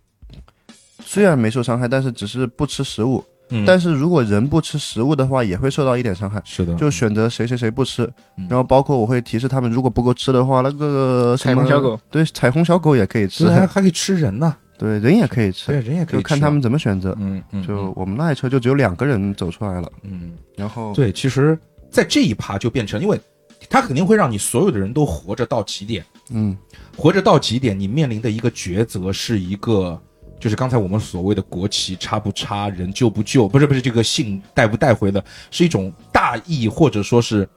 虽然没受伤害，但是只是不吃食物。嗯。但是如果人不吃食物的话，也会受到一点伤害。是的，就选择谁谁谁不吃，嗯。然后包括我会提示他们，如果不够吃的话，那个彩虹小狗，对，彩虹小狗也可以吃，还还可以吃人呢，对，人也可以吃，对，人也可以吃。啊就看他们怎么选择。嗯嗯，就我们那一车就只有两个人走出来了，嗯。然后对，其实，在这一趴就变成，因为他肯定会让你所有的人都活着到极点，嗯，活着到极点，你面临的一个抉择是一个，就是刚才我们所谓的国旗插不插，人救不救，不是不是这个信带不带回的，是一种大义或者说是，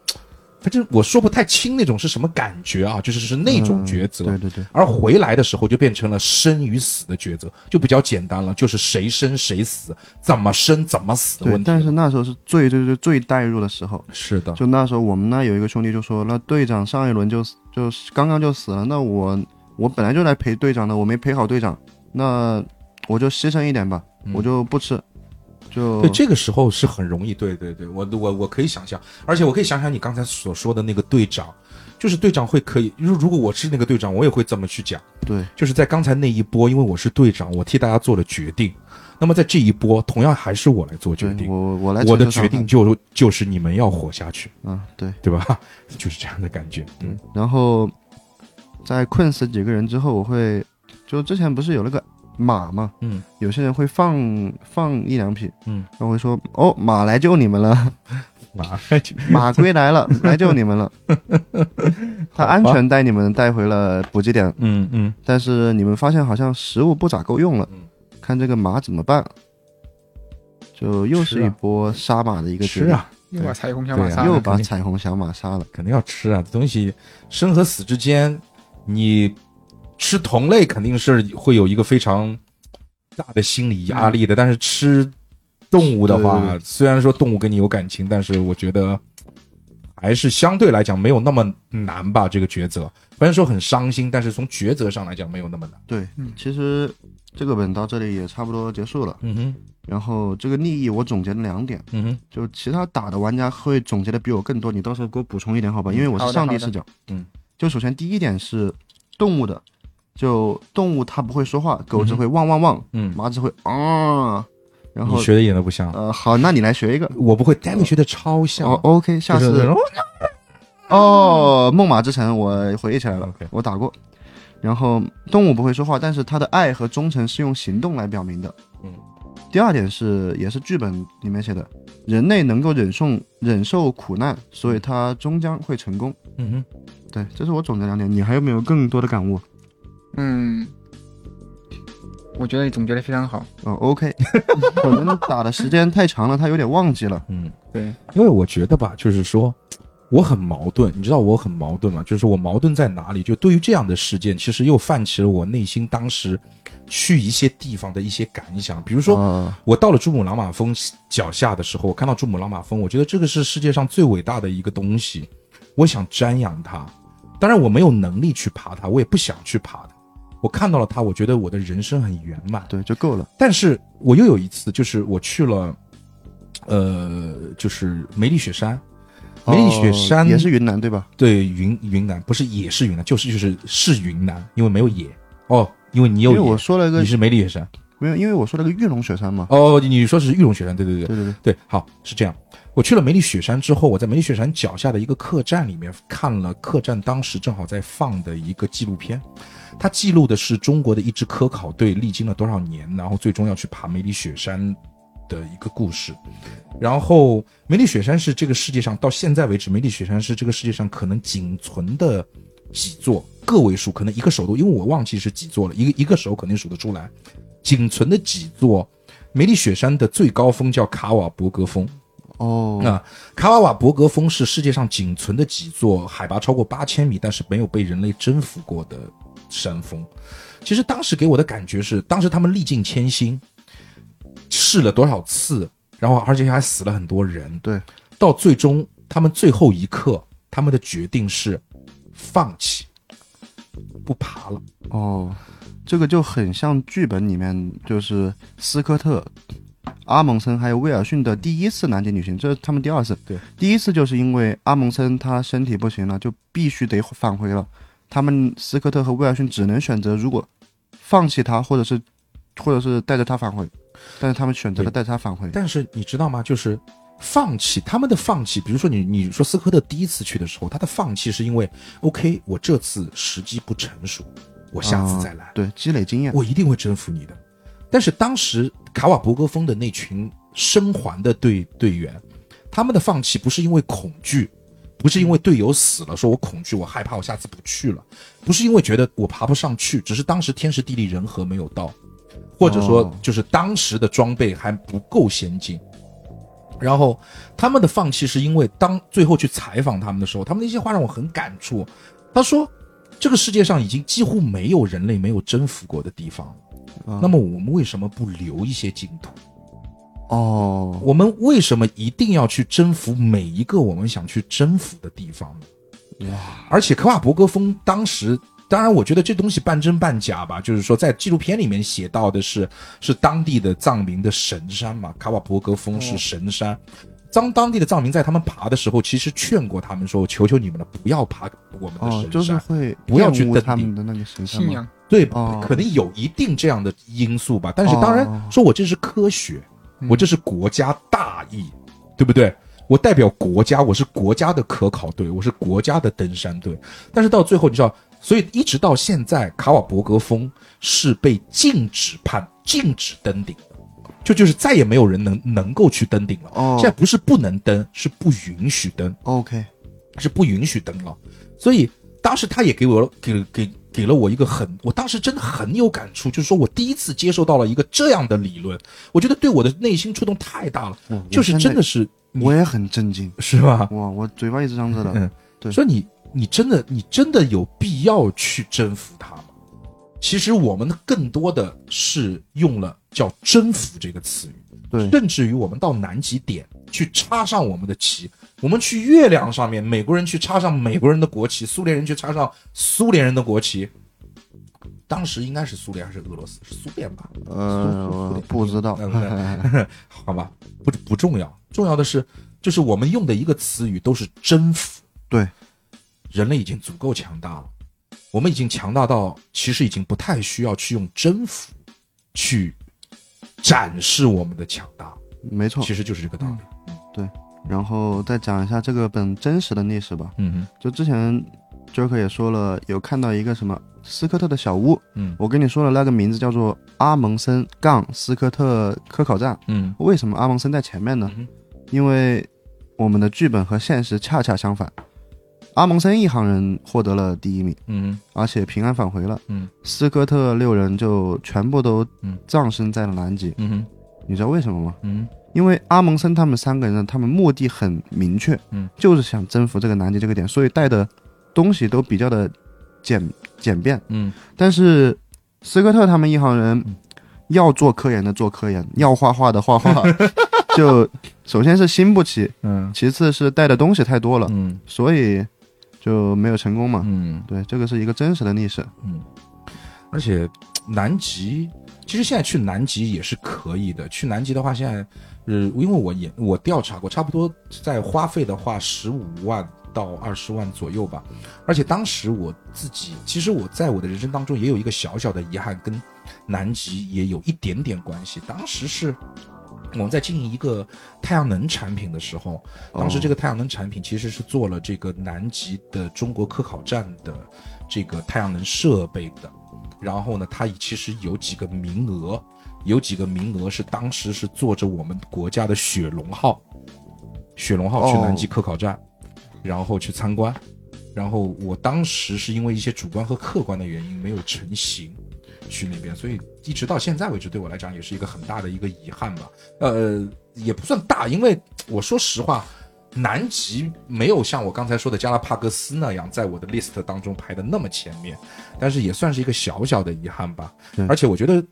反正我说不太清那种是什么感觉啊，就是是那种抉择。嗯对对对，而回来的时候就变成了生与死的抉择，就比较简单了，就是谁生谁死，怎么生怎么死的对问，题。但是那时候是最最最最带入的时候，是的，就那时候我们那有一个兄弟就说，那队长上一轮就就刚刚就死了，那我我本来就来陪队长的，我没陪好队长，那我就牺牲一点吧，嗯。我就不吃，就对，这个时候是很容易，对对对，我我我可以想象，而且我可以想想你刚才所说的那个队长，就是队长会可以，如如果我是那个队长，我也会这么去讲，对。就是在刚才那一波，因为我是队长，我替大家做了决定，那么在这一波，同样还是我来做决，定，我我来我的决定就就是你们要活下去，嗯对，[LAUGHS] 对吧？[LAUGHS] 就是这样的感觉，嗯。然后在困死几个人之后，我会就之前不是有那个马吗，嗯。有些人会放放一两匹，嗯，然后会说哦马来救你们了。马马归来了，[LAUGHS] 来救你们了。[LAUGHS] 他安全带你们带回了补给点，嗯嗯。但是你们发现好像食物不咋够用了嗯，看这个马怎么办？就又是一波杀马的一个决定，吃啊，又把彩虹小马对啊杀了，又把彩虹小马杀了。肯定要吃啊！这东西生和死之间，你吃同类肯定是会有一个非常大的心理压力的，但是吃动物的话，对对对虽然说动物跟你有感情，但是我觉得还是相对来讲没有那么难吧。这个抉择，虽然说很伤心，但是从抉择上来讲没有那么难。对嗯，其实这个本到这里也差不多结束了。嗯哼，然后这个利益我总结了两点，嗯哼，就其他打的玩家会总结的比我更多，你到时候给我补充一点好吧？嗯因为我是上帝视角。嗯，就首先第一点是动物的，就动物它不会说话，狗只会汪汪汪，嗯，马只会啊。然后你学的一点都不像，呃，好，那你来学一个。我不会，David 学的超像。哦，OK，下次哦，梦马之城我回忆起来了 OK 我打过。然后动物不会说话，但是它的爱和忠诚是用行动来表明的。嗯。第二点是，也是剧本里面写的，人类能够忍受忍受苦难，所以它终将会成功。嗯哼，对，这是我总结两点。你还有没有更多的感悟？嗯，我觉得你总结的非常好。嗯，OK，[LAUGHS] 可能打的时间太长了，他有点忘记了。嗯。对，因为我觉得吧，就是说，我很矛盾，你知道我很矛盾吗？就是我矛盾在哪里？就对于这样的事件，其实又泛起了我内心当时去一些地方的一些感想。比如说，哦我到了珠穆朗玛峰脚下的时候，我看到珠穆朗玛峰，我觉得这个是世界上最伟大的一个东西，我想瞻仰它。当然，我没有能力去爬它，我也不想去爬它。我看到了他，我觉得我的人生很圆满。对，就够了。但是我又有一次，就是我去了，呃，就是梅里雪山。梅里雪山、哦也是云南对吧？对云云南，不是也是云南，就是就是是云南，因为没有野哦，因为你有因为我，说了一个你是梅里雪山没有，因为我说那个玉龙雪山嘛。哦，你说是玉龙雪山，对对对对对对，对，好是这样。我去了梅里雪山之后，我在梅里雪山脚下的一个客栈里面看了客栈当时正好在放的一个纪录片，它记录的是中国的一支科考队历经了多少年，然后最终要去爬梅里雪山的一个故事。然后梅里雪山是这个世界上到现在为止，梅里雪山是这个世界上可能仅存的几座个位数，可能一个手都，因为我忘记是几座了，一个一个手肯定数得出来，仅存的几座。梅里雪山的最高峰叫卡瓦伯格峰，哦，那，卡瓦瓦伯格峰是世界上仅存的几座海拔超过八千米，但是没有被人类征服过的山峰。其实当时给我的感觉是，当时他们历尽千辛，试了多少次，然后而且还死了很多人，对，到最终他们最后一刻，他们的决定是放弃，不爬了。哦，这个就很像剧本里面就是斯科特、阿蒙森还有威尔逊的第一次南极旅行，这是他们第二次。对，第一次就是因为阿蒙森他身体不行了，就必须得返回了。他们斯科特和威尔逊只能选择，如果放弃他，或者是或者是带着他返回，但是他们选择了带着他返回。但是你知道吗？就是放弃他们的放弃，比如说你你说斯科特第一次去的时候，他的放弃是因为 OK，我这次时机不成熟，我下次再来，啊对，积累经验。我一定会征服你的。但是当时卡瓦博格峰的那群生还的队队员，他们的放弃不是因为恐惧，不是因为队友死了，说我恐惧，我害怕，我下次不去了，不是因为觉得我爬不上去，只是当时天时地利人和没有到，或者说哦就是当时的装备还不够先进。然后他们的放弃是因为当最后去采访他们的时候，他们那些话让我很感触。他说，这个世界上已经几乎没有人类没有征服过的地方，啊那么我们为什么不留一些净土？哦，我们为什么一定要去征服每一个我们想去征服的地方呢？哇！而且科瓦伯格峰当时，当然我觉得这东西半真半假吧，就是说在纪录片里面写到的是是当地的藏民的神山嘛，卡瓦伯格峰是神山。当当地的藏民在他们爬的时候，其实劝过他们说：“求求你们了，不要爬我们的神山。哦，就是会不要去登顶他们的那个神山吗信仰。对，哦可能有一定这样的因素吧。但是当然哦，说我这是科学，我这是国家大义，对不对？我代表国家，我是国家的科考队，我是国家的登山队。但是到最后，你知道，所以一直到现在，卡瓦伯格峰是被禁止判禁止登顶的，就就是再也没有人能能够去登顶了。哦现在不是不能登，是不允许登。OK，是不允许登了。所以当时他也给我给给给了我一个很，我当时真的很有感触，就是说我第一次接受到了一个这样的理论，我觉得对我的内心触动太大了，我就是真的是我也很震惊。是吧？哇，我嘴巴一直张着的。嗯，对所以你你真的你真的有必要去征服它吗？其实我们更多的是用了叫征服这个词语，对，甚至于我们到南极点去插上我们的旗，我们去月亮上面，美国人去插上美国人的国旗，苏联人去插上苏联人的国旗。当时应该是苏联还是俄罗斯？是苏联吧？呃，我不知道。嗯 [LAUGHS] 好吧，不不重要，重要的是，就是我们用的一个词语都是征服。对，人类已经足够强大了，我们已经强大到其实已经不太需要去用征服去展示我们的强大，没错。其实就是这个道理。对，然后再讲一下这个本真实的历史吧。嗯哼，就之前 Joker 也说了，有看到一个什么斯科特的小屋，嗯我跟你说了那个名字叫做阿蒙森杠斯科特科考站。嗯为什么阿蒙森在前面呢？嗯因为我们的剧本和现实恰恰相反，阿蒙森一行人获得了第一名，嗯。而且平安返回了。嗯。斯科特六人就全部都嗯葬身在了南极。嗯。哼。你知道为什么吗？嗯。因为阿蒙森他们三个人，他们目的很明确，嗯，就是想征服这个南极这个点，所以带的东西都比较的简简便。嗯。但是斯科特他们一行人嗯。要做科研的做科研，要画画的画画，[LAUGHS] 就首先是心不起，嗯。其次是带的东西太多了，嗯。所以就没有成功嘛。嗯对，这个是一个真实的历史。嗯，而且南极其实现在去南极也是可以的。去南极的话，现在呃，因为我也我调查过，差不多在花费的话十五万到二十万左右吧。而且当时我自己，其实我在我的人生当中也有一个小小的遗憾，跟南极也有一点点关系。当时是我们在经营一个太阳能产品的时候，当时这个太阳能产品其实是做了这个南极的中国科考站的这个太阳能设备的。然后呢，它其实有几个名额，有几个名额是当时是坐着我们国家的雪龙号，雪龙号去哦南极科考站，然后去参观。然后我当时是因为一些主观和客观的原因没有成行去那边，所以一直到现在为止，对我来讲也是一个很大的一个遗憾吧。呃，也不算大，因为我说实话，南极没有像我刚才说的加拉帕戈斯那样在我的 list 当中排的那么前面，但是也算是一个小小的遗憾吧。而且我觉得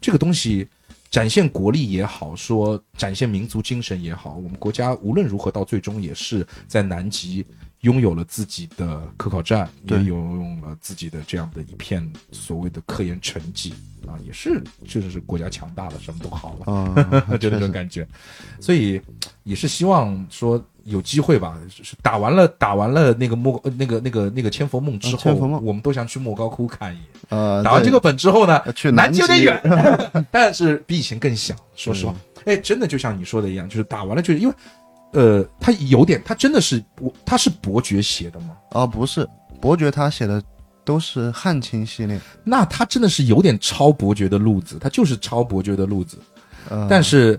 这个东西展现国力也好，说展现民族精神也好，我们国家无论如何到最终也是在南极拥有了自己的科考站，也拥有了自己的这样的一片所谓的科研成绩啊，也是确实是国家强大了，什么都好了。啊、[LAUGHS] 就那种感觉，所以也是希望说有机会吧，是打完了打完了那个莫呃那个那个那个千佛梦之后，我们都想去莫高窟看一眼。呃，打完这个本之后呢，去南极有点远，[LAUGHS] [LAUGHS] 但是比以前更想。说实话，哎，真的就像你说的一样，就是打完了就是因为，呃，他有点，他真的是我他是伯爵写的吗？啊，不是，伯爵他写的都是汉卿系列，那他真的是有点抄伯爵的路子，他就是抄伯爵的路子，呃，但是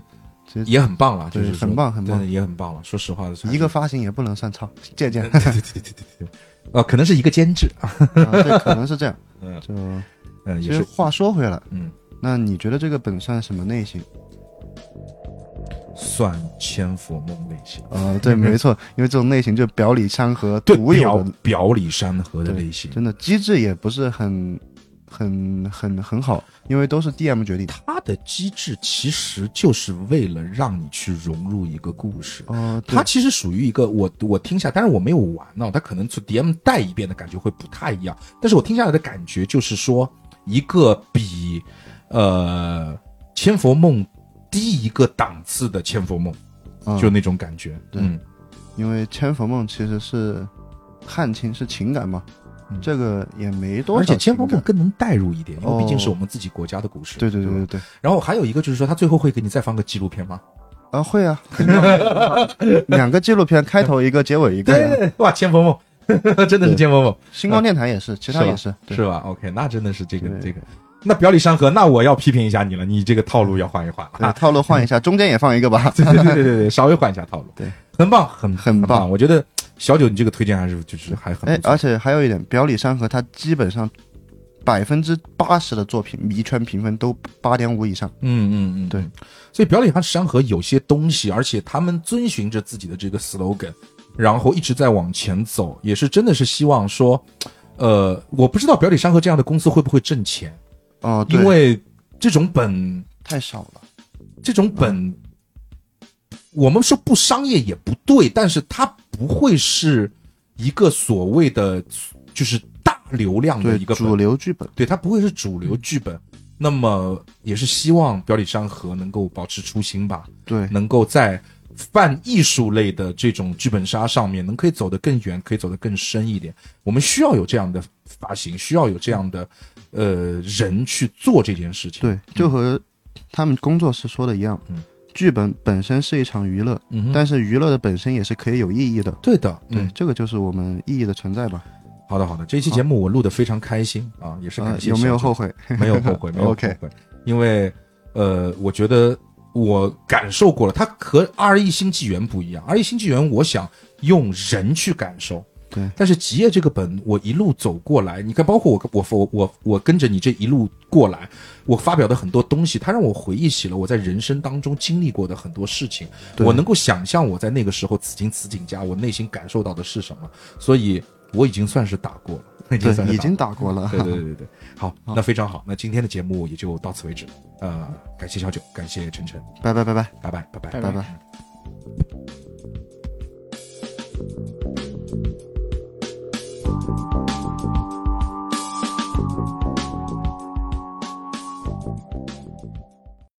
也很棒了，就是很棒很棒。也很棒了。说实话，一个发行也不能算抄，借鉴，对对对对对对，哦，可能是一个监制。[LAUGHS] 啊，啊对，可能是这样。[LAUGHS] 嗯。就嗯，其实话说回来，嗯，那你觉得这个本算什么类型？算千佛梦类型，啊，对，[LAUGHS] 没错，因为这种类型就表里山河对独有表的，表里山河的类型，真的机制也不是很、很、很很好，因为都是 DM 决定。它的机制其实就是为了让你去融入一个故事。哦，对它其实属于一个我我听下，但是我没有玩呢、它可能从 DM 带一遍的感觉会不太一样。但是我听下来的感觉就是说，一个比呃千佛梦低一个档次的千佛梦，嗯就那种感觉。对嗯，因为千佛梦其实是汉卿是情感嘛，嗯这个也没多少而且千佛情感梦更能带入一点，因为毕竟是哦我们自己国家的故事。对对对对对，然后还有一个就是说，他最后会给你再放个纪录片吗？啊会啊，[LAUGHS] 两个纪录片，开头一个，结尾一个 [LAUGHS] 哇，千佛梦，[LAUGHS] 真的是千佛梦，星光电台也是，其他也是，对是吧？OK，那真的是这个这个。那表里山河，那我要批评一下你了，你这个套路要换一换了，啊！套路换一下，中间也放一个吧。对对对对对对，稍微换一下套路，对，很棒，很很棒棒。我觉得小九你这个推荐还是就是还很哎而且还有一点，表里山河它基本上百分之八十的作品迷圈评分都八点五以上。嗯嗯嗯，对。所以表里山河有些东西，而且他们遵循着自己的这个 slogan，然后一直在往前走，也是真的是希望说，呃，我不知道表里山河这样的公司会不会挣钱，啊，对因为这种本太少了。这种本，我们说不商业也不对，但是它不会是一个所谓的就是大流量的一个主流剧本，对，它不会是主流剧本。那么也是希望表里山河能够保持初心吧，对能够在泛艺术类的这种剧本杀上面，能可以走得更远，可以走得更深一点。我们需要有这样的发行，需要有这样的呃人去做这件事情。对，就和他们工作室说的一样，嗯剧本本身是一场娱乐，嗯，但是娱乐的本身也是可以有意义的。对的，对，嗯，这个就是我们意义的存在吧。好的好的，这期节目我录的非常开心啊，也是啊感，谢、有没有后？悔？没有后悔，没有 [LAUGHS] 后悔，因为呃，我觉得我感受过了，它和《二 E 新纪元》不一样，《二 E 新纪元》我想用人去感受。对但是《极夜》这个本，我一路走过来，你看，包括我我我我我跟着你这一路过来，我发表的很多东西，它让我回忆起了我在人生当中经历过的很多事情，我能够想象我在那个时候此情此景下，我内心感受到的是什么，所以我已经算是打过了，已经算，是已经打打过了。对对对对对，[LAUGHS] 好，那非常好，那今天的节目也就到此为止。呃，感谢小九，感谢晨晨，拜拜拜拜拜拜拜拜拜。拜